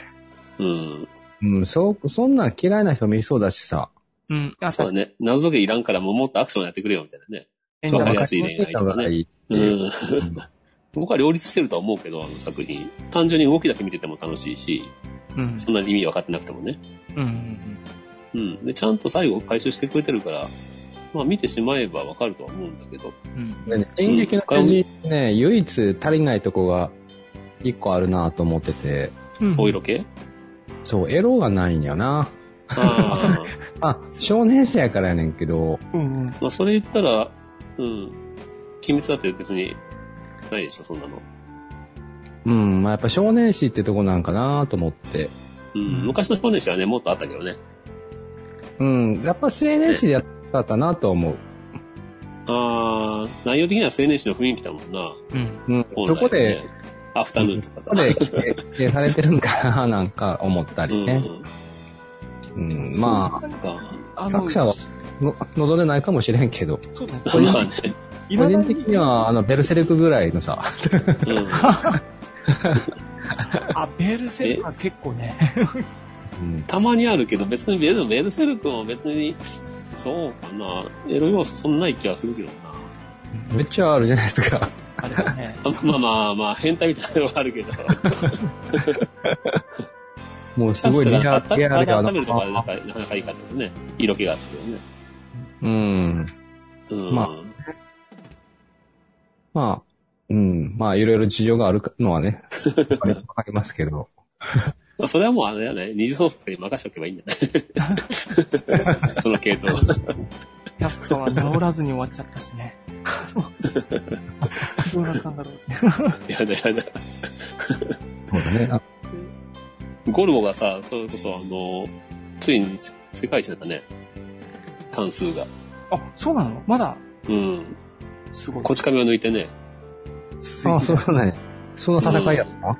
うん。うん、そう、そんなん嫌いな人もいそうだしさ。うん。あそうだね。謎解けいらんからもうもっとアクションやってくれよ、みたいなね。わかりやすい恋愛とかねいいうん。[laughs] 僕は両立してるとは思うけど、あの作品。単純に動きだけ見てても楽しいし、うん。そんなに意味分かってなくてもね。うんうんうん。で、ちゃんと最後回収してくれてるから、まあ見てしまえば分かるとは思うんだけど。うん。でね、進撃の巨人ね、唯一足りないとこが一個あるなと思ってて、うん。お色気？そう、エロがないんやな。ああ。[laughs] あ、少年誌やからやねんけど、うんうん。まあそれ言ったら、うん。秘密だって別にないでしょ、そんなの。うん、まあやっぱ少年誌ってとこなんかなと思って。うん。うん昔の少年誌はね、もっとあったけどね。うん、やっぱ青年誌でやったかなと思う。ああ、内容的には青年誌の雰囲気だもんな。うん。うん。本来そこで、ね、アフタヌーンとかさ。そこで規定されてるんかな、なんか思ったりね。うん。まそうあ、あ作者はあ、の望んでないかもしれんけど、そうだね。個人。個人的には、あの、ベルセルクぐらいのさ、うん。[laughs] あ、ベルセルクは結構ね。うん、たまにあるけど、別にベルベルセルクも別に、そうかな。エロ要素そんなない気がするけどな。めっちゃあるじゃないですか。あね。あ [laughs] まあまあまあ、変態みたいなのはあるけど。[laughs] もうすごいリアル体であ温めるとかでなか、なかなかいいかったよね。色気があってね。うん。うん。まあまあ、うん。まあ、いろいろ事情があるのはね、[laughs] わかりますけど。まあ、それはもうあれだよね。二次創作に任せておけばいいんじゃないその系統。キャストは治らずに終わっちゃったしね。どうなったんだろう。やだやだ。そうだね。あゴルゴがさ、それこそあの、ついに世界一だったね。単数が。あ、そうなの？まだ、うん。すごい。こち亀を抜いてね。あ、続いてるそうね。その戦いやった？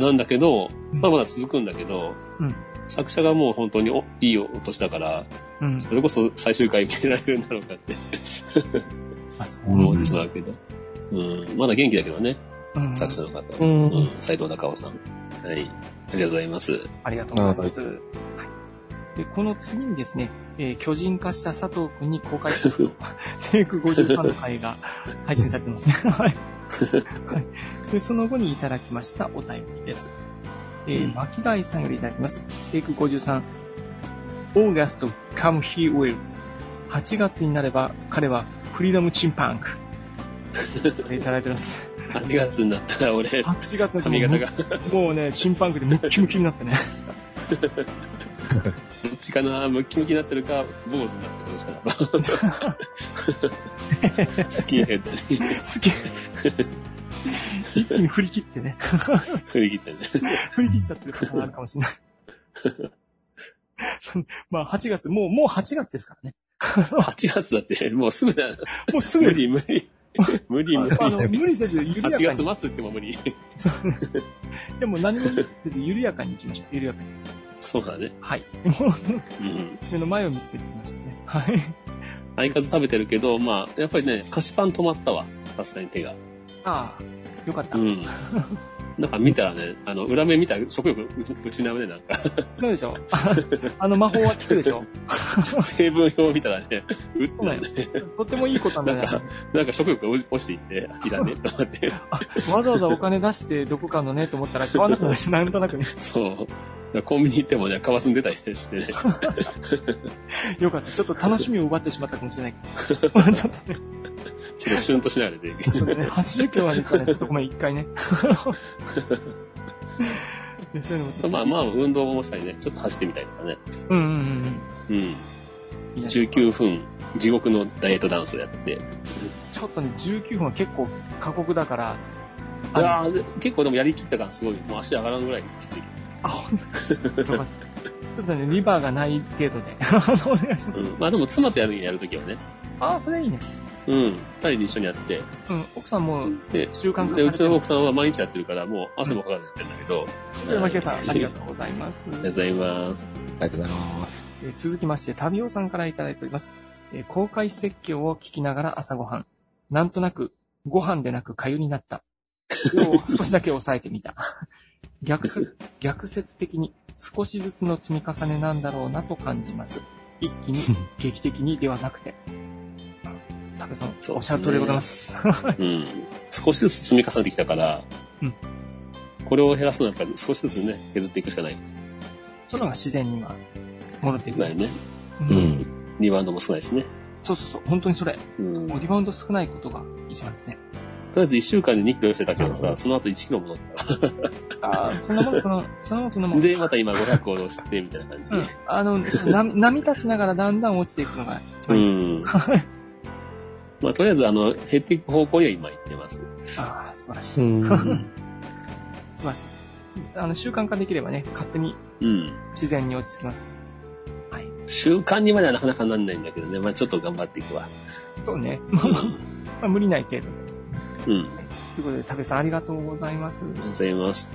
なんだけど、うんまあまだ続くんだけど、うん作者がもう本当においいお年だから、うん。それこそ最終回見せられるんだろうかってあ、そう。思ってしまうけど。うん。まだ元気だけどね、うん。作者の方。ううんん。斎藤隆夫さん。はい。ありがとうございます。ありがとうございます。はい。で、この次にですね、えー巨人化した佐藤くんに公開する [laughs] テイク53の回が配信されてますね。[laughs] はい。はい。で、その後にいただきましたお便りです。えー、巻貝さんよりいただきます。テイク53。オーガスト come he will. 8月になれば彼はフリーダムチンパンク。いただいてます。8月になったら俺、8月の髪型が、もうね、チンパンクでムッキムキになってね。[laughs] どっちかなムッキムキになってるか、坊主になってるかどっちかな [laughs] スキンヘッドに好き。一気に振り切ってね。振り切ってね。振り切っちゃってることがあるかもしれない。まあ、8月、もう、もう8月ですからね。8月だって、もうすぐだ。もうすぐ無理無理。無理無理。あの、無理せず緩やか8に。月末っても無理。そうでも何もせず緩やかに行きましょう。緩やかに。そうだね。はい。もう、うん。目の前を見つめてましょうね。はい。相数食べてるけど、まあ、やっぱりね、菓子パン止まったわ。さすがに手が。ああ、よかった。うん。[laughs] なんか見たらね、あの、裏面見たら食欲うち失うね、なんか。そうでしょあ [laughs] あの魔法は効くでしょ [laughs] 成分表を見たらね、うってなるね。とってもいいことなんだよなんか。なんか食欲が落ちていって、いらねえと思って。わざわざお金出してどこかのねと思ったら買わなくなるし、なんとなくね。そう。コンビニ行ってもね、カワスに出たりしてね。[laughs] よかった。ちょっと楽しみを奪ってしまったかもしれない。ちょっとね。ちょっとシュンとしながら出てそうだね。80キロまで行ったらね、ちょっとごめん、一回ね。[laughs] ねそういうのもちょっと。まあまあ、運動もしたりね、ちょっと走ってみたりとかね。うんうんうんうん。うん。いいね19分、地獄のダイエットダンスをやって。ちょっとね、19分は結構過酷だから。いや結構でもやりきった感すごい。もう足上がらんぐらいきつい。あ、ほんとちょっとね、リバーがない程度で。[laughs] お願いします。うん。まあでも妻とやるやるときはね。あ、それいいね。うん。二人で一緒にやって。うん、奥さんもで、習慣化さで、うちの奥さんは毎日やってるから、もう汗もかかずやってるんだけど。でマキエさん、はいありがとうございます。[laughs] ありがとうございます。ありがとうございます。えー続きまして、旅尾さんからいただいております。えー公開説教を聞きながら朝ごはん。なんとなく、ご飯でなく粥になった。量 [laughs] を少しだけ抑えてみた。[laughs] 逆説、逆説的に少しずつの積み重ねなんだろうなと感じます。一気に、劇的にではなくて。タケさん、そうおっしゃる通りでございます。うん。少しずつ積み重ねてきたから、うんこれを減らすのはやっぱり少しずつね、削っていくしかない。そのが自然に今、戻っていく。ないね。ううんん。リバウンドも少ないですね。そうそうそう、本当にそれ。うん。リバウンド少ないことが一番ですね。あえず1週間で2キロ痩せたけどさ、その後1キロ戻った。ああ、そんなもん、その、そんなもん、そんなもん。で、また今500を押して、みたいな感じでうん。。あの、な波立ちながらだんだん落ちていくのが一う番いいです。ん。[laughs] まあ、とりあえず、あの、減っていく方向には今行ってます。ああ、素晴らしい。うん。[laughs] 素晴らしいです。あの、習慣化できればね、勝手にうん。自然に落ち着きます。習慣にまではなかなかなんないんだけどね。まあちょっと頑張っていくわ。そうね。まあまあ、まあ、無理ない程度で。うん。ということで、竹さんありがとうございます。ありがとうございます。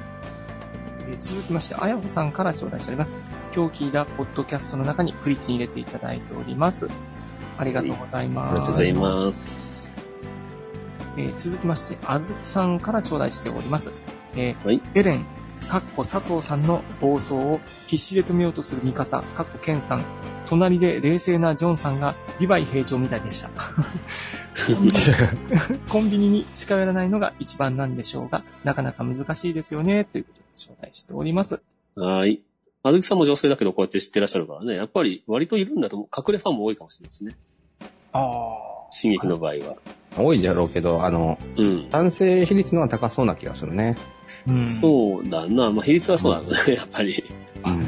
えー続きまして、あやほさんから頂戴しております。今日聞いたポッドキャストの中にクリッチに入れていただいております。ありがとうございあます。りがとうございます。えー続きまして、あずきさんから頂戴しております。えーはいエレン、かっこ佐藤さんの暴走を必死で止めようとするミカサ、かっこケンさん、隣で冷静なジョンさんがリヴァイ兵長みたいでした。コンビニコンビニに近寄らないのが一番なんでしょうが、なかなか難しいですよね、ということで頂戴しております。はい。あずきさんも女性だけどこうやって知ってらっしゃるからね。やっぱり割といるんだと思う。隠れファンも多いかもしれないですね。ああ。進撃の場合は。多いだろうけど、あの、うん。男性比率の方が高そうな気がするね。うん。そうだな。まあ比率はそうだね、[laughs] やっぱり。うん。うん。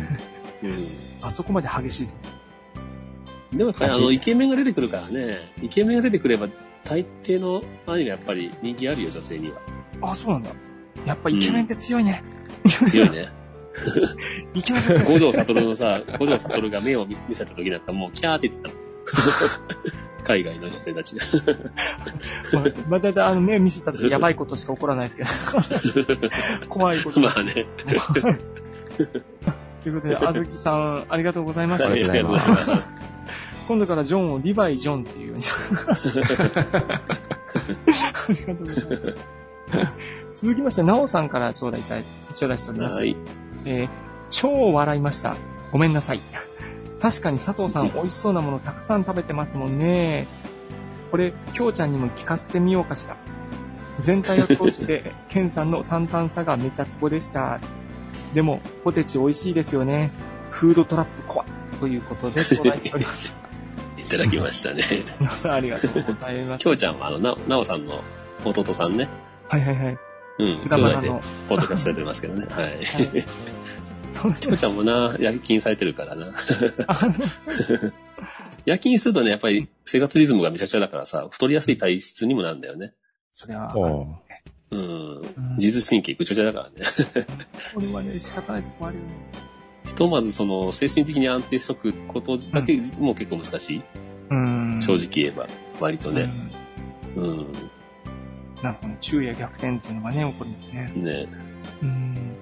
あそこまで激しい。でもやっぱりあの、イケメンが出てくるからね。イケメンが出てくれば、大抵のアニメやっぱり人気あるよ、女性には。あ、そうなんだ。やっぱイケメンって強いね。強いね。[laughs] イケメンって強い。五条悟のさ、五条悟が目を見見せた時なんかもうキャーって言ってたもん。[laughs] 海外の女性たちが。[laughs] まあ、まあ、だいたいあの目見せた時やばいことしか起こらないですけど。[laughs] 怖いこと。まあね。ということで、あずきさん、ありがとうございます。ありがとうございます。今度からジョンをリヴァイ・ジョンっていうようにしありがとうございます。続きまして、なおさんから頂戴いただい頂戴しております。はい。えー超笑いました。ごめんなさい。[laughs] 確かに佐藤さん [laughs] 美味しそうなものたくさん食べてますもんね。これ、きょうちゃんにも聞かせてみようかしら。全体を通して、[laughs] ケンさんの淡々さがめちゃツボでした。でも、ポテチ美味しいですよね。フードトラップ怖い。ということで、頂戴しております。いただきましたね。ありがとうございます。きょうちゃんは、あの、な、なおさんの弟さんね。はいはいはい。うん。兄弟で豚バラの。ポッドキャストやってますけどね。はい。はいそうきょうちゃんもな、夜勤されてるからな。夜勤するとね、やっぱり生活リズムがめちゃくちゃだからさ、太りやすい体質にもなるんだよね。それは、おううん。うん自律神経ぐちゃぐちゃだからね。これはね、仕方ないとこあるよね。ひとまずその、精神的に安定しとくことだけも結構難しい。うん。正直言えば。割とね。うん。うん。なるほどね。昼夜逆転っていうのがね、起こるんですね。ね。うん。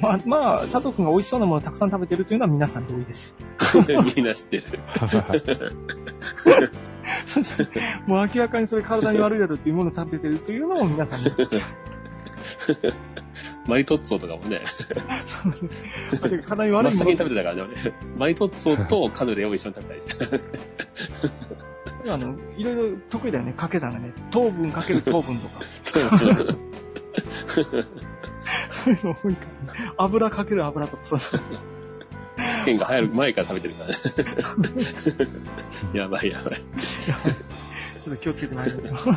まあ、まあ、佐藤くんが美味しそうなものをたくさん食べてるというのは皆さん同意です。[laughs] みんな知ってる。[laughs] そしてもう明らかにそれ体に悪いだろうというものを食べてるというのも皆さんに。マリトッツォとかもね。体に悪真っ先に食べてたからね、俺。マリトッツォとカヌレを一緒に食べたりして。あの、いろいろ得意だよね、掛け算がね。糖分かける糖分とか。そういうの多いからね。油かける油とか、そう。剣が流行る前から食べてるからね。[laughs] やばいやばい。ちょっと気をつけてまいりましょう。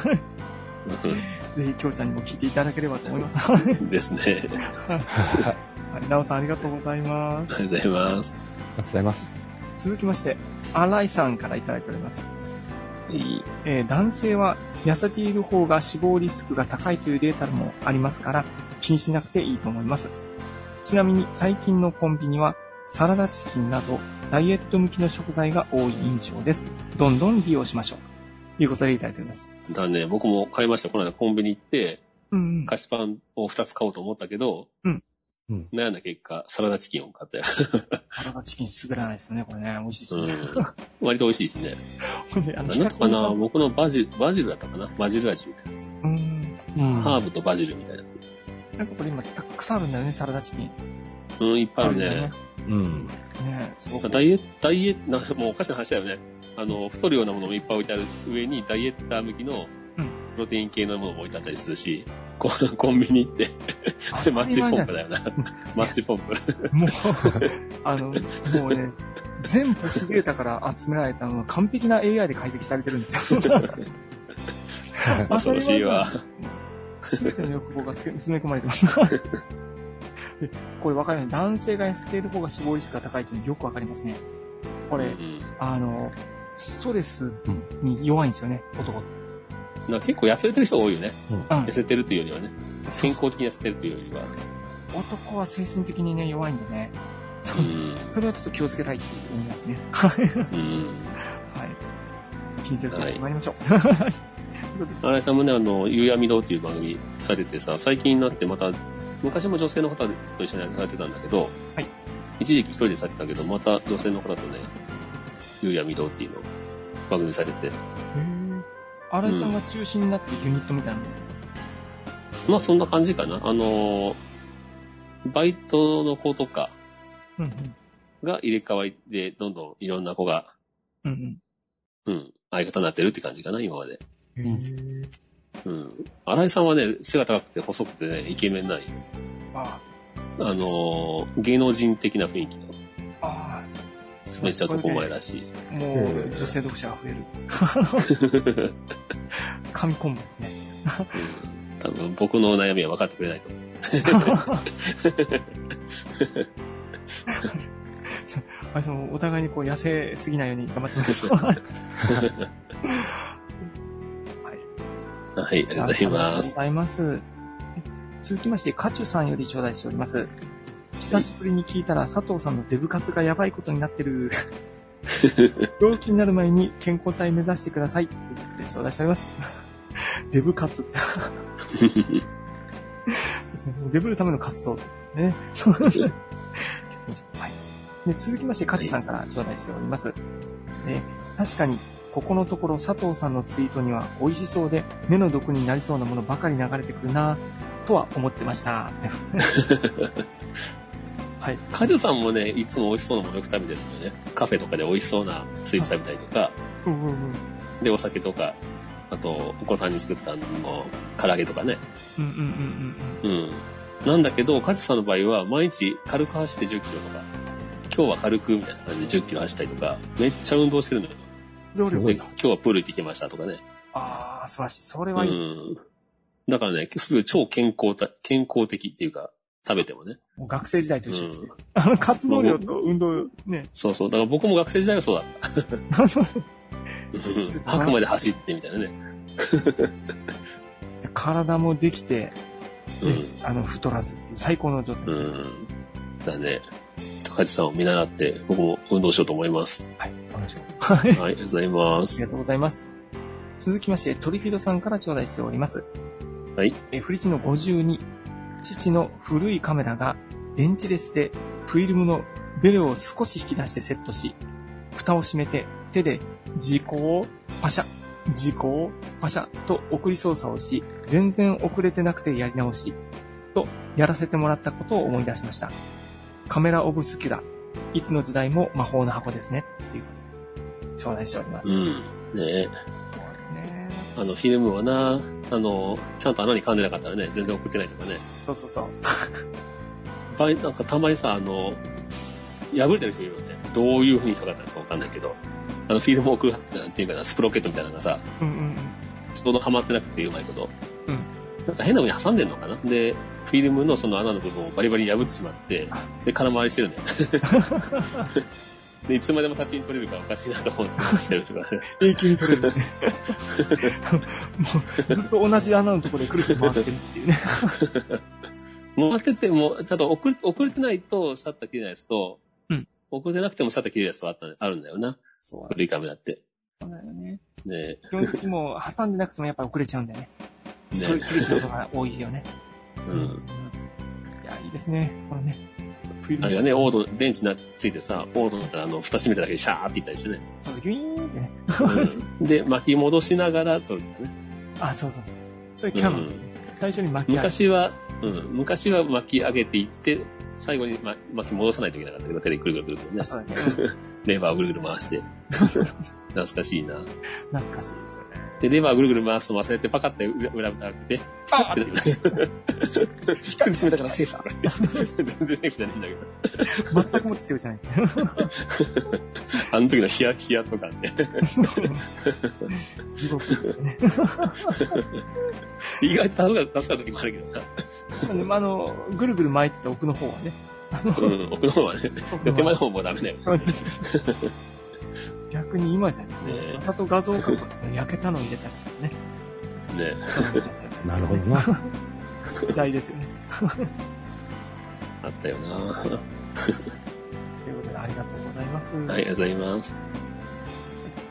ぜひ、きょうちゃんにも聞いていただければと思います。はですね。い、なおさんありがとうございます。ありがとうございます。ありがとうございます。続きまして、新井さんからいただいております。えー男性は痩せている方が死亡リスクが高いというデータもありますから、気にしなくていいと思います。ちなみに最近のコンビニはサラダチキンなどダイエット向きの食材が多い印象です。どんどん利用しましょう。ということでいただいております。だね、僕も買いました。この間コンビニ行って、うんうん。菓子パンを2つ買おうと思ったけど、うんうん悩んだ結果、サラダチキンを買ったよ。サラダチキン滑らないですよね、これね。美味しいですね。うん。割と美味しいしね。美味しいあのなんだったかな僕のバジル、バジルだったかな？バジル味みたいなやつ。うん。うんハーブとバジルみたいなやつ。なんかこれ今たくさんあるんだよね、サラダチキン。うん、いっぱいあるねね。うん。ねすごく。ダイエット、ダイエット、なもうおかしな話だよね。あの、太るようなものもいっぱい置いてある上に、ダイエッター向きのうん、プロテイン系のものも置いてあったりするし、こコンビニ行って、マッチポンプだよな。マッチポンプ。もう、あの、もうね、全部スデータから集められたのが完璧な AI で解析されてるんですよ。[laughs] 恐ろしいわ。すべての欲望がつけ [laughs] 詰め込まれてます。でこれ分かります。男性が痩せている方が死亡リスクが高いというのよく分かりますね。これ、うんあの、ストレスに弱いんですよね、男って。なんか結構痩せてる人多いよね。うん痩せてるというよりはね。健康的に痩せてるというよりは。男は精神的にね、弱いんでね。そ。ん。それはちょっと気をつけたいと思いますね。はい。気にせずやってまいりましょう。新井さんもね、あの、夕闇堂っていう番組されててさ、最近になってまた、昔も女性の方と一緒にされてたんだけど、はい。一時期一人でされてたけど、また女性の方とね、夕闇堂っていうのを番組されて、新井さんが中心になってるユニットみたいなのですか、まあそんな感じかな。あの、バイトの子とか。が入れ替わりで、どんどんいろんな子が、うんうん、相方になってるって感じかな、今まで。うん。へうん。新井さんはね、背が高くて細くてね、イケメンない。ああの、芸能人的な雰囲気の、ああ。めっちゃ男前らしい。もう、女性読者が増える。神コンボですね。うん多分僕の悩みは分かってくれないと思う。あそのお互いにこう痩せすぎないように頑張ってみましょう。[laughs] はい。はい、ありがとうございます。ありがとうございます。続きまして、カチュさんより頂戴しております。久しぶりに聞いたら佐藤さんのデブ活がやばいことになってる。[laughs] 病気になる前に健康体目指してください。ということで頂戴しております。[laughs] デブ活って。ですね。デブるための活動ね。そうですね。はい。で続きまして、カチさんから頂戴しております。で確かに、ここのところ佐藤さんのツイートには美味しそうで目の毒になりそうなものばかり流れてくるなとは思ってました。[laughs] はい。カジュさんもね、いつも美味しそうなものよく食べてるんですよね。カフェとかで美味しそうなスイーツ食べたりとか、うんうんうん。で、お酒とか、あと、お子さんに作ったあの、唐揚げとかね。うんうんうんうんうん。なんだけど、カジュさんの場合は、毎日軽く走って10キロとか、今日は軽くみたいな感じで10キロ走ったりとか、めっちゃ運動してるのよ。増量で今。日はプール行ってきましたとかね。ああ、素晴らしい。それうはいい。ん。だからね、すごい超健康た、健康的っていうか、食べてもね。もう学生時代と一緒ですね。うんあの、活動量と運動、ね。そうそう。だから僕も学生時代はそうだった。うんあくまで走ってみたいなね。[laughs] じゃあ体もできて、うん。あの、太らずっていう最高の状態でうすね。ん。だね。ちょっとカジさんを見習って、僕も運動しようと思います。はい。お願いします。はい。はい、ありがとうございまありすが。とうございます。続きまして、トリフィドさんから頂戴しております。はい。え、フリチの52。父の古いカメラが電池レスでフィルムのベルを少し引き出してセットし、蓋を閉めて手で時光をパシャ、時光をパシャと送り操作をし、全然遅れてなくてやり直し、とやらせてもらったことを思い出しました。カメラオブスキュラ。いつの時代も魔法の箱ですね。ということで、頂戴しております。うん。ねそうですね。あの、フィルムはな、あの、ちゃんと穴に噛んでなかったらね、全然送ってないとかね。そうそうそう。場合、なんかたまにさ、あの、破れてる人いるよね。どういう風にかかったのかわかんないけど、あの、フィルムを送る、なんていうかな、スプロケットみたいなのがさ、うんうんうん。ちょうどはまってなくてうまいこと。うんなんか変な風に挟んでんのかな？で、フィルムのその穴の部分をバリバリ破ってしまって、で、空回りしてるんだよ。[laughs] で、いつまでも写真撮れるからおかしいなと思ってるとかね。永久に取れる、ね。[laughs] もう、ずっと同じ穴のところでくるくる回ってるっていうね。回ってても、ちゃんと遅れ遅れてないとシャッター切れないやつと、うん遅れてなくてもシャッター切れるやつとあったあるんだよな。そう古いカメラって。だよね。ね基本的にもう挟んでなくてもやっぱ遅れちゃうんだよね。ね切れてることが多いよね。うん。いや、いいですね。このね。フィルあれがね、オード、電池なついてさ、オードだったらあの、蓋閉めただけでシャーっていったりしてね。そうそう、ギュイーンってね。うんで、巻き戻しながら撮るとかね。あ、そうそうそうそう。そういうキャノンですね。最初に巻き上げ昔は、うん、昔は巻き上げていって、最後にま巻き戻さないといけなかったけど、手でくるくるくるくるねあ、。そうだね。[laughs] レバーをぐるぐる回して。[laughs] 懐かしいな。懐かしいですよね。で、レバーぐるぐる回すの忘れて、パカって裏裏蓋開けて、あ出てくるすぐ閉めた [laughs] からセーフだ。全然セーフじゃないんだけど。全くもって強いじゃない。[laughs] あの時のヒヤヒヤとかね。地獄ってね。[laughs] 意外と助か助かる時もあるけどな。そうね、まあ、あの、ぐるぐる巻いてた奥の方はね。うん、奥の方はね。で手前の方もダメだよ。逆に今じゃね、ね画像と画像加工って焼けたのを入れたりね。ね。なるほどな。時代ですよね。あったよな。ありがとうございます。はい、ありがとうございます。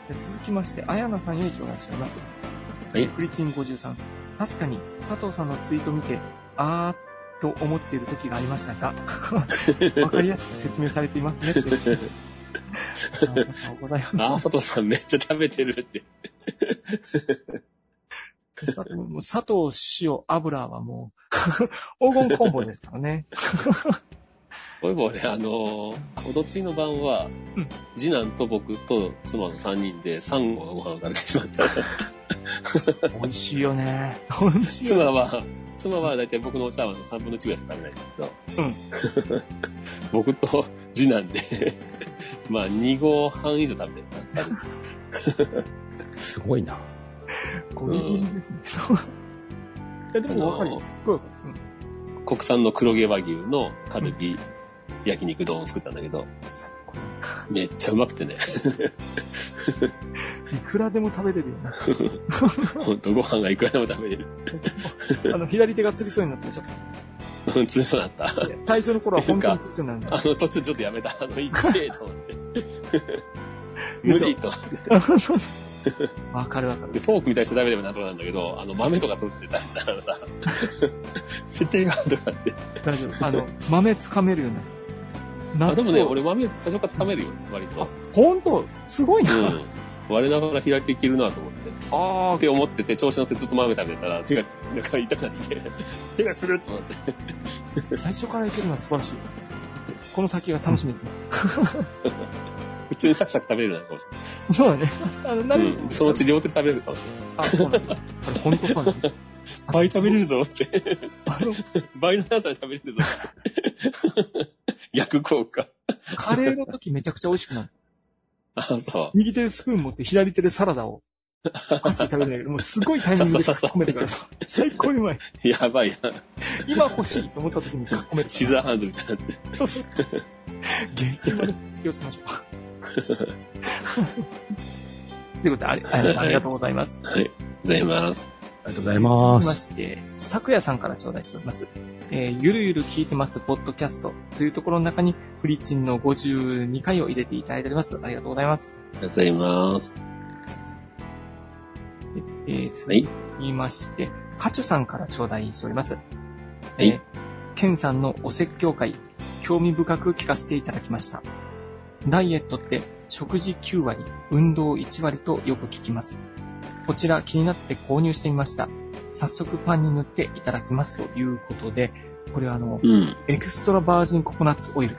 で続きまして、あやなさんより頂戴しております。はいクリチン53。確かに、佐藤さんのツイート見て、あーと思っている時がありましたが、[laughs] わかりやすく説明されていますねって。ございます。佐藤さんめっちゃ食べてるって。佐藤塩油はもう、黄金コンボですからね。もね、あのー、おとついの晩は、うん次男と僕と妻の3人で3合のご飯を食べてしまった。美味しいよね。美味しいよ、ね。妻は、妻はだいたい僕のお茶碗の3分の1ぐらいしか食べないんだけど、僕と次男で、まあ2合半以上食べてるすごいな。ゴリゴリですね。そう。いや、でもわかります。すっご。うん国産の黒毛和牛のカルビ焼肉丼を作ったんだけど、めっちゃうまくてね、いくらでも食べれるよな。ほんとご飯がいくらでも食べれる。[laughs] あの、左手がつりそうになったでしょ。うん、つりそうになった。最初の頃は本当につりそうになるんだ [laughs] あの、途中ちょっとやめた。あの、いってえと思って。無理と思って。そうそう。わかるわかる。で、フォークみたいにして食べればなんとかなんだけど、あの、豆とか取って食べたらさ、絶対がとかって。大丈夫。あの、豆つかめるようになる。あ、でもね、俺豆最初から掴めるよ、割と。本当？すごいな。うん。我ながら開いていけるなと思って。あって思ってて、調子乗ってずっと豆食べてたら、手が、なんか痛くなってきて、手がすると思って。あ、[laughs] 最初からいけるのは素晴らしい。この先が楽しみですね。[laughs] 普通にサクサク食べれるなかもしそうだね。あの、れな何？い。うん。そのうち両手で食べれるかもしあ、そうなんだ。これ本当そうな？んだ。れない。倍食べれるぞって。あの、倍の長さで食べれるぞって。[laughs] 逆効果。カレーの時めちゃくちゃ美味しくなる。あ、そ右手でスプーン持って左手でサラダを、箸で食べるんだけど、もうすごいタイミングで込めてから、最高にうまい。う。やばいな。今欲しいと思った時に込めて。シザーハンズみたいになってる。そうそう。限定まで気をつけましょう。[laughs] ということで、ありありありがとうございます。はい。ございます。ありがとうございま。続きますして、昨夜さんから頂戴しております。えーゆるゆる聞いてます、ポッドキャストというところの中に、フリチンの52回を入れていただいております。ありがとうございます。ありがとうございます。えー続きまして、カチュさんから頂戴しております。はいえーケンさんのお説教会、興味深く聞かせていただきました。ダイエットって食事9割、運動1割とよく聞きます。こちら気になって購入してみました。早速パンに塗っていただきますということで、これはあの、うん。エクストラバージンココナッツオイル。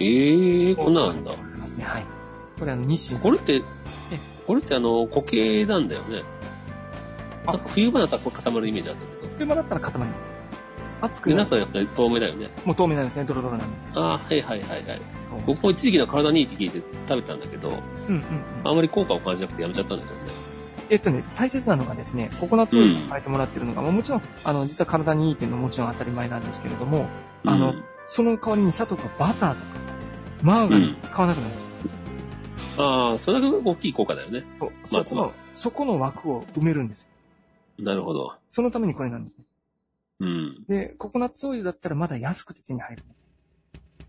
ええー、こんなんあんだ。ありますね。はい。これあの、日清さん。これって、これってあの、固形なんだよね。あ冬場だったら固まるイメージあったけど。車だったら固まります。熱くで、なる夏はやっぱり透明だよね。もう透明なんですね。ドロドロなんで。ああ、はいはいはいはい。僕も一時期の体にいいって聞いて食べたんだけど、うんうんうん。あんまり効果を感じなくてやめちゃったんだけどね。えっとね、大切なのがですね、ココナッツオイルに変えてもらってるのが、もうもちろん、あの、実は体にいいっていうのはもちろん当たり前なんですけれども、あのうんその代わりに砂糖とかバターとか、マーガリン使わなくなるんですよ。ああ、それだけ大きい効果だよね。そうまこの、そこの枠を埋めるんですよ。なるほど。そのためにこれなんですね。うん。で、ココナッツオイルだったらまだ安くて手に入る。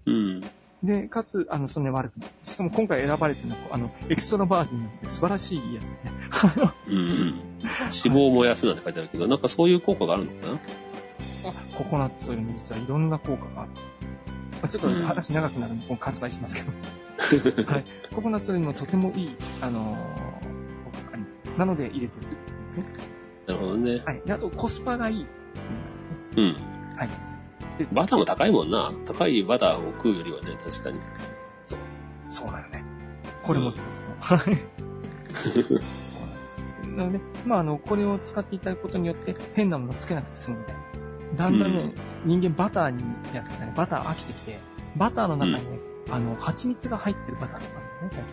うん。で、かつ、あの、そんなに悪くない。しかも今回選ばれてるのは、あの、エクストラバージンなので素晴らしいやつですね。うんうん。脂肪を燃やすなんて書いてあるけど、なんかそういう効果があるのかな？ココナッツオイルに実はいろんな効果がある。まあちょっと話長くなるんで、今割愛しますけど。[laughs] はい。ココナッツオイルにもとてもいい、あのー効果があります。なので入れてるんですね。なるほどね。はい。で、あとコスパがいい。うん。はい。で [laughs] バターも高いもんな。高いバターを食うよりはね、確かに。そうだよね。これも一つの。はい。[laughs] そうなんです。なので、まあ、あの、これを使っていただくことによって、変なものつけなくて済むみたいな。だんだんね、人間バターにやってたね、バター飽きてきて、バターの中にね、あの、蜂蜜が入ってるバターとかね、最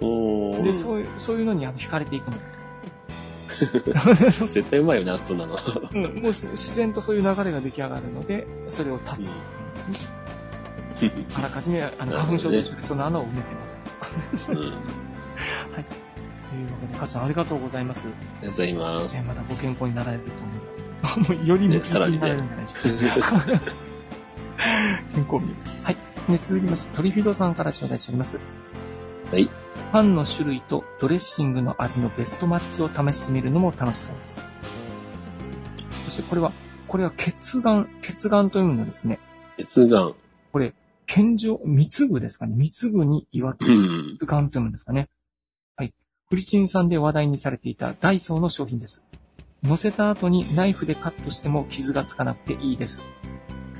近。で、そういう、そういうのにあの惹かれていくの。[laughs] 絶対うまいよね、あそんなの。うん、もう自然とそういう流れが出来上がるので、それを断つ。[laughs] あらかじめ、あの、花粉症と一緒でその穴を埋めてます。うん。ありがというわけで、カズさんありがとうございます。とうございますえ。まだご健康になられると思います。[laughs] もうよりムキムキになれるんじゃないでしょうか。健康美です。はい。で、続きまして、トリフィドさんから頂戴しております。はい。パンの種類とドレッシングの味のベストマッチを試してみるのも楽しそうです。そしてこれは、これは血眼、血眼というのですね。越眼。これ、健常、蜜具ですかね。蜜具に岩手うん。ガンと読むんですかね。はい。フリチンさんで話題にされていたダイソーの商品です。乗せた後にナイフでカットしても傷がつかなくていいです。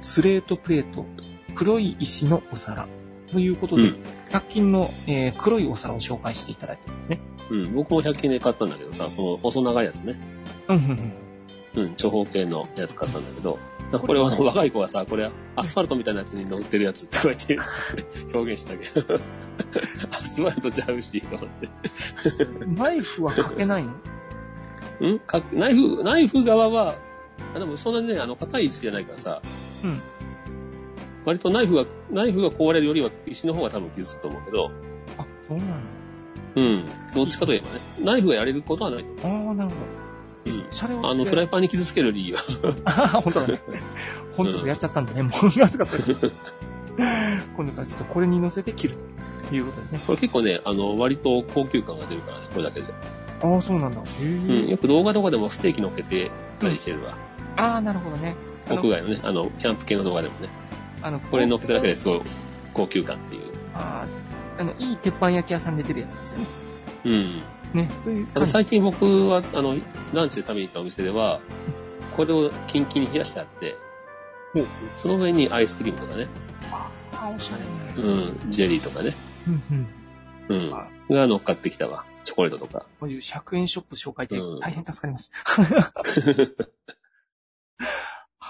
スレートプレート、黒い石のお皿。ということで、うん。100均の、えー黒いお皿を紹介していただいてるんですね。うん。僕も100均で買ったんだけどさ、この細長いやつね。うん、うん、うん。うん。長方形のやつ買ったんだけど、これは若い子はさ、これアスファルトみたいなやつに乗ってるやつってこうやって表現したけど、[laughs] アスファルトちゃうし、と思って。ナイフはかけないの？ん？かナイフ、ナイフ側は、あでもそんなにね、あの、硬い石じゃないからさ、うん。割とナイフが、ナイフが壊れるよりは石の方が多分傷つくと思うけど、あ、そうなんだ。うん。どっちかといえばね、ナイフがやれることはないと思ああ、なるほど。う。うんあの、フライパンに傷つけるよりいいわ。ああ、本当だね。[laughs] 本当だ、やっちゃったんだね。もう、まずかった。今度からちょっとこれに乗せて切るということですね。これ結構ね、あの、割と高級感が出るからね、これだけで。ああ、そうなんだ。へうん。え。よく動画とかでもステーキ乗っけてたりしてるわ。ああ、なるほどね。屋外のね、あの、キャンプ系の動画でもね。あの、これ乗っけただけですごい高級感っていう。ああ、あの、いい鉄板焼き屋さんで出るやつですよね。うん。ね、そういうあ感じ。と最近僕は、あの、ランチで食べに行ったお店では、これをキンキンに冷やしてあってほう、その上にアイスクリームとかね、ああ、おしゃれね。うん、ジェリーとかね、うんうん。うん、あが乗っかってきたわ。チョコレートとか。こういう100円ショップ紹介でうん大変助かります。[laughs]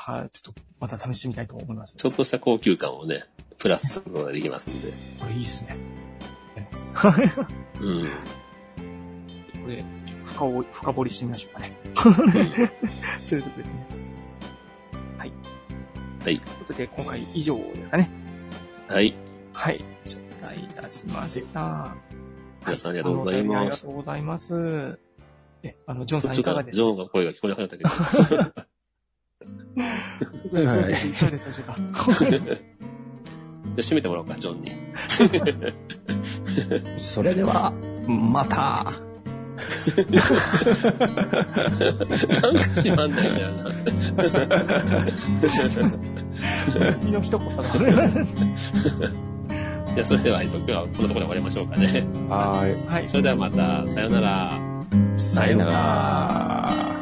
はい、ちょっとまた試してみたいと思います。ちょっとした高級感をね、プラスすることができますんで。これいいっすね。[laughs] うん。これ、深掘深掘りしてみましょうかね。[laughs] それとくれてね。はい。はいということで、今回以上ですかね。はい。はい。頂戴いたしました。皆さんありがとうございありがます。とうございます。え、あの、ジョンさんいからがですかジョーンが声が聞こえなくなったけど。[laughs] ジョン先生いかがでしたでしょうかじゃあ閉めてもらおうか、ジョンに。それでは、また。なんか閉まんないんだよな。次の一言だね。じゃあそれでは、えっと、今日はこのところで終わりましょうかね。ははい。それではまた、さよなら。い。さよなら。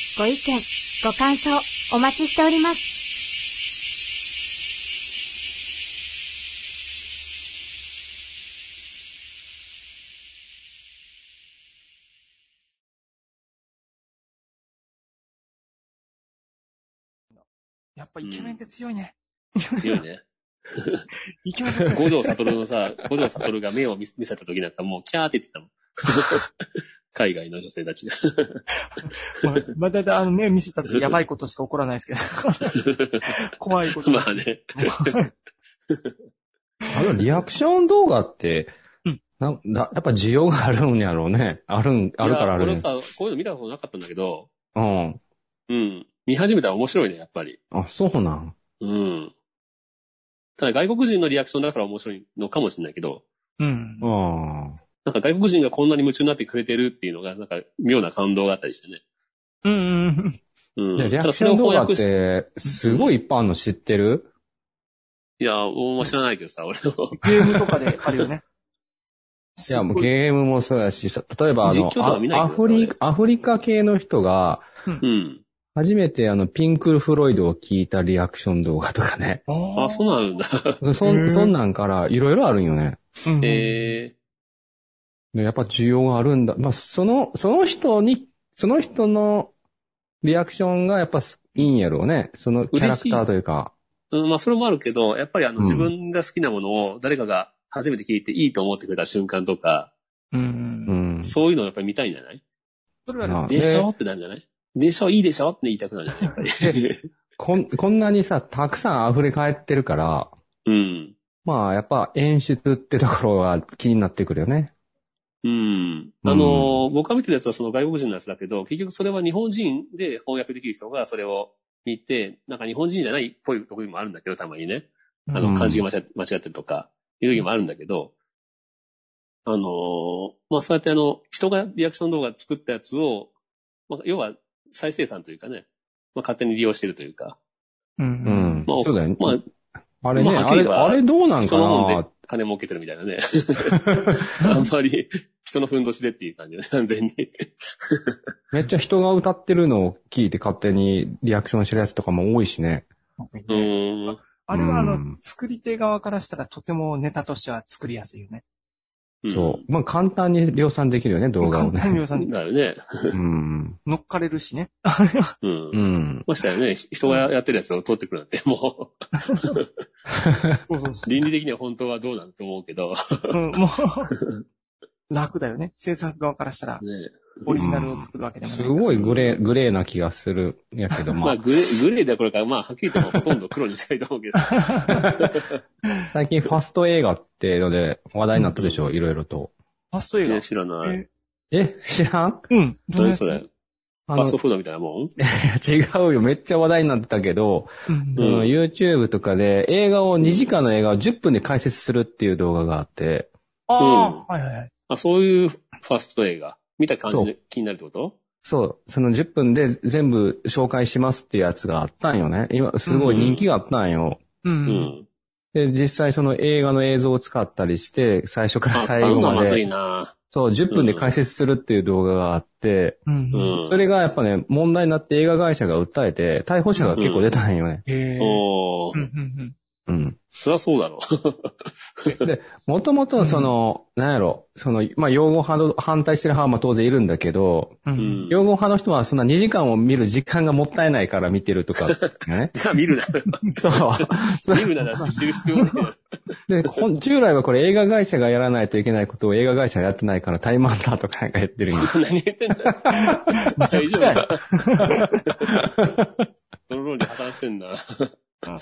ご意見、ご感想お待ちしております。やっぱイケメンって強いね。強いね。イケメンって強い。五条悟のさ、五条悟が目を見見せた時なんかもうキャーって言ってたもん。[laughs] 海外の女性たちが。まあ、まあ、だいたいあの目見せた時やばいことしか起こらないですけど。[laughs] 怖いこと。まあね。あの、リアクション動画ってうん、なだやっぱ需要があるんやろうね。あるん、あるからあるんいや俺さ、こういうの見たことなかったんだけど、うん。うん。見始めたら面白いね、やっぱり。あ、そうなん。うん。ただ外国人のリアクションだから面白いのかもしれないけど、うん。あなんか外国人がこんなに夢中になってくれてるっていうのが、なんか妙な感動があったりしてね。うんうんうん。あ。で、リアただそれをクション動画っ翻訳して、て、すごいいっぱいあるの知ってる？いや、俺も知らないけどさ、俺も。ゲームとかであるよね。[laughs] いや、もうゲームもそうやし、さ例えばあのアフリカ系の人が、うん。初めてあの、ピンク・フロイドを聞いたリアクション動画とかね。[laughs] ああ、そうなんだ。そんそんなんからいろいろあるんよね。うんえでやっぱ需要があるんだ。まあ、その、その人に、その人のリアクションがやっぱいいんやろうね。そのキャラクターというか。ーうん、まあそれもあるけど、やっぱりあのうん自分が好きなものを誰かが初めて聞いていいと思ってくれた瞬間とか、うん。そういうのをやっぱり見たいんじゃない？それはでしょ？ってなんじゃない？でしょ？いいでしょ？って言いたくなるんじゃないやっぱり。[laughs] こん、こんなにさ、たくさん溢れ返ってるから、うん。まあ、やっぱ演出ってところが気になってくるよね。うん。あの、僕が見てるやつはその外国人のやつだけど、結局それは日本人で翻訳できる人がそれを見て、なんか日本人じゃないっぽいところもあるんだけど、たまにね。あうんの、漢字が間違間違ってるとか、いう時もあるんだけど、あの、まあ、そうやってあの、人がリアクション動画作ったやつを、まあ、要は再生産というかね、まあ、勝手に利用してるというか、う。うんん。まあそうだよね。まあ、あれね、まああれ、あれどうなんか人のもんでな金儲けてるみたいなね。[laughs] あんまり人のふんどしでっていう感じで、完全に。[laughs] めっちゃ人が歌ってるのを聞いて勝手にリアクションしてるやつとかも多いしね。うーん。あれはあのうん、作り手側からしたらとてもネタとしては作りやすいよね。そう。まあ簡単に量産できるよね、動画をね。簡単に量産うん。だよね。うん。乗っかれるしね。うんう。ん。ましたよね。人がやってるやつを撮ってくるなんて、もう、そうそうそ倫理的には本当はどうなんと思うけど、う。うん、もう、楽だよね。制作側からしたら、ね。オリジナルを作るわけでもないすごいグレー、グレーな気がするんやけど、まあ、まあ、グレー、グレーでこれから、まあ、はっきり言ってもほとんど黒に近いと思うけど。[laughs] 最近ファスト映画ってので話題になったでしょ、いろいろと。ファスト映画？ね知らない。ええ、知らん？うん。何それ？ファスト、フードみたいなもん？[laughs] 違うよ。めっちゃ話題になってたけど、うんうんうん YouTube とかで映画を、2時間の映画を10分で解説するっていう動画があって、ああ、はいはいはい。あ、そういうファスト映画？見た感じで気になるってこと？そう、その10分で全部紹介しますっていうやつがあったんよね。今、すごい人気があったんよ。う。うんん。で、実際その映画の映像を使ったりして、最初から最後まうのはまずいで、なそう、10分で解説するっていう動画があって、うん。うん。それがやっぱね、問題になって映画会社が訴えて、逮捕者が結構出たんよね。うんうんうん。そりゃそうだろもともとその、なんやろ、その、まあ、擁護派の、反対してる派はまあ当然いるんだけど、う。う。うん派の人はそんな2時間を見る時間がもったいないから見てるとか、ね [laughs] じゃあ見るな。[laughs] そう。そ [laughs] 見るなら知る必要ないよ。で、ほん従来はこれ映画会社がやらないといけないことを映画会社がやってないから怠慢だとかなんか言ってるんです。何言ってんだ大丈夫かその論理破綻してんだ。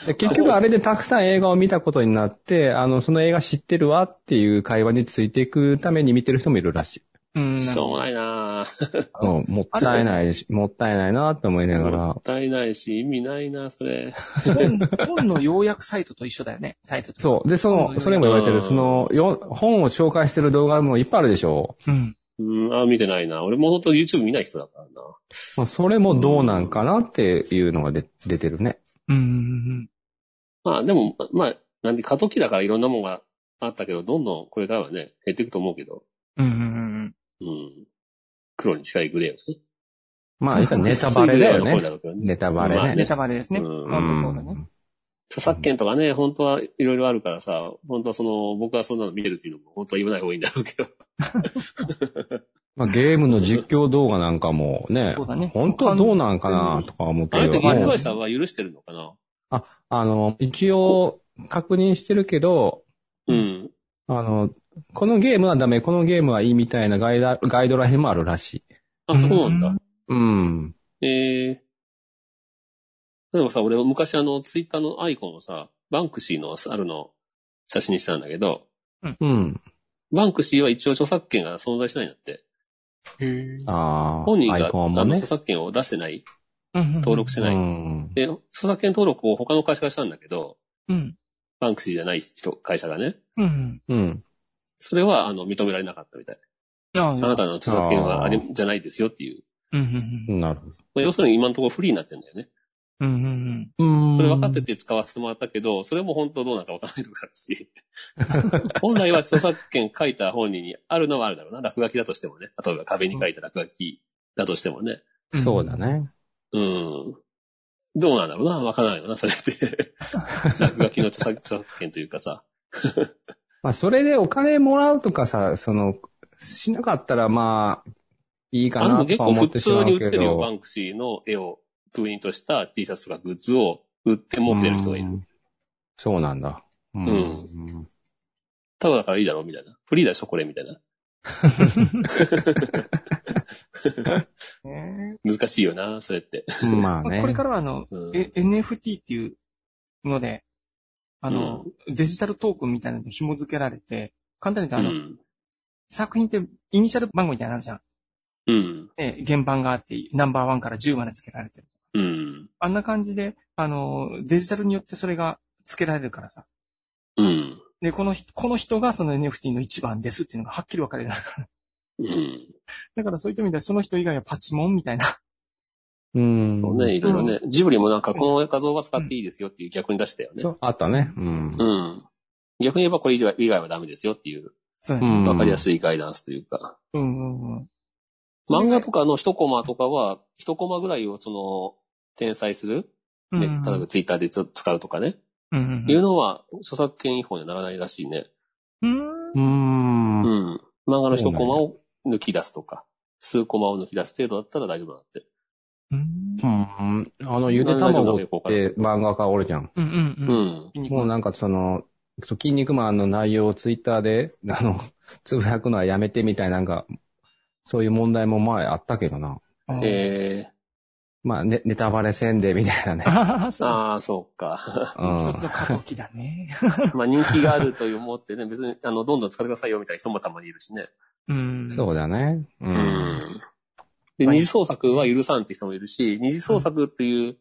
で結局あれでたくさん映画を見たことになって、あの、その映画知ってるわっていう会話についていくために見てる人もいるらしい。うん。しょうもないな [laughs] うんもったいないし、[laughs] もったいないなって思いながらもっ。たいないし、意味ないなそれ。本本の要約サイトと一緒だよね、サイトと。そう。で、その、それも言われてる、うんその、よ本を紹介してる動画もいっぱいあるでしょう。うん。うん、あ、見てないな。俺も本当 YouTube 見ない人だからな。まあ、それもどうなんかなっていうのがで出てるね。うんうんまあでも、まあ、なんで過渡期だからいろんなものがあったけど、どんどんこれからはね、減っていくと思うけど、うん。うんうんうん。黒に近いグレーをね。まあ、ネタバレだよね。ネタバレまあね。うん。ネタバレですね。うん本当そうだね。著作権とかね、本当はいろいろあるからさ、本当はその、僕はそんなの見てるっていうのも本当は言わない方がいいんだろうけど。[laughs] まあ、ゲームの実況動画なんかもね、そうだね本当はどうなんかなとか思うけどあれってゲームも会社は許してるのかな？あ、あの、一応確認してるけど、うん。あの、このゲームはダメ、このゲームはいいみたいなガイダガイドラインもあるらしい。あ、そうなんだ。うん。ええでもさ、俺昔あの、ツイッターのアイコンをさ、バンクシーのあるの写真にしたんだけど、うん。バンクシーは一応著作権が存在しないんだって。本人が、ねあの著。作権を出してない？登登録してない。うん。で、著作権登録を他の会社がしたんだけど、うん。バンクシーじゃない人、会社がね。うん。うん。それは、あの、認められなかったみたい。あなたの著作権はあれじゃないですよっていう。なるほど。まあ要するに今のところフリーになってんだよね。うんうんうんそれ分かってて使わせてもらったけど、それも本当どうなのか分からないところあるし。[laughs] 本来は著作権書いた本人にあるのはあるだろうな。落書きだとしてもね。例えば壁に書いた落書きだとしてもね。うん。そうだ。ね。うん。どうなんだろうな。分からないよな、それって。[laughs] 落書きの著作著作権というかさ。[laughs] まあ、それでお金もらうとかさ、その、しなかったらまあ、いいかなとは思結構普通ってしまうけに売ってるよ。バど。ンクシーの絵をプリントした T シャツとかグッズを売って儲けてる人がいる。うんそうなんだ。ううんただだからいいだろうみたいな。フリーだしょ、これみたいな。ね [laughs] 難しいよな、それって。まあまあね。これからはあの、うんえ NFT っていうので、あの、デジタルトークンみたいなので紐付けられて、簡単に言うとあの、うん。作品ってイニシャル番号みたいなのあるじゃん。うん。ね、原版があって、ナンバーワンから10まで付けられてる。うん。あんな感じで、あの、デジタルによってそれが付けられるからさ。うん。で、この人、この人がその NFT の一番ですっていうのがはっきり分かれる。うん。だからそういった意味ではその人以外はパチモンみたいな。うん。そうね、いろいろね。ジブリもなんかこの画像は使っていいですよっていう逆に出したよね。そう、あったね。うん。うん。逆に言えばこれ以外以外はダメですよっていう、そううんわかりやすいガイダンスというか。うんうんうん。漫画とかの一コマとかは、一コマぐらいをその、転載する、ね、うん例えばツイッターでちょっと使うとかね。うんいうのは、著作権違法にはならないらしいね。うん。うーん。うん。漫画の一コマを抜き出すとか、数コマを抜き出す程度だったら大丈夫だって。うん。うん。あの、ゆで卵って漫画家おるじゃん。うんうんうん。うん。もうなんかその、筋肉マンの内容をツイッターで、[laughs] あの、つぶやくのはやめてみたいな、なんか、そういう問題も前あったけどな。あえまあ、ね、ネタバレせんでみたいなね。[laughs] ああ、ー、そう。ああ、そうか。うん一つの過渡期だね。[laughs] まあ人気があると思ってね、別に、あの、どんどん使ってくださいよみたいな人もたまにいるしね。うん。そうだね。う。。うんで、はい二次創作は許さんって人もいるし、二次創作っていう、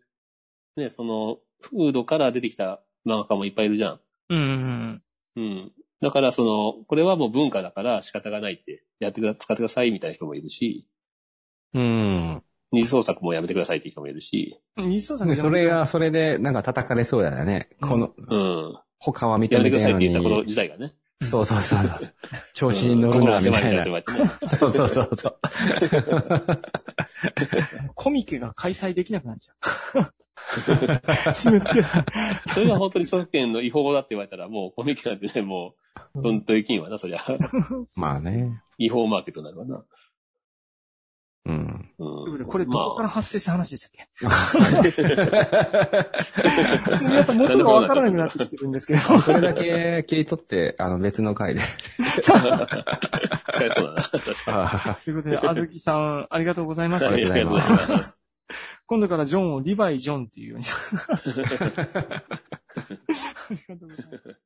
ね、その、風土から出てきた漫画家もいっぱいいるじゃん。うんうんうん。だから、その、これはもう文化だから仕方がないって、やってくだ、使ってくださいみたいな人もいるし、うん。二次創作もやめてくださいって人もいるし、うん。二次創作でそれが、それで、なんか叩かれそうだよね。うんこの、うん。他は認やめてくださいって言ったことに。自体がね。そうそうそう。調子に乗るな、みたいな。そうそうそうそう。コミケが開催できなくなっちゃう。締め付けらそれが本当に著作権の違法だって言われたら、もうコミケなんてね、もう、どんといきんわな、そりゃ。[laughs] まあね。違法マーケットになるわな。うん。うん。これどこからま発生した話でしたっけ？[laughs] 皆さん元がわからなくなってきてるんですけど。[laughs] それだけ切り取って、あの、別の回で。あ、使えそうだな。確かあということで、あずきさん、ありがとうございます。に。ありがとうございますます。今度からジョンをリヴァイ・ジョンっていうように。[laughs] ありがとうございます。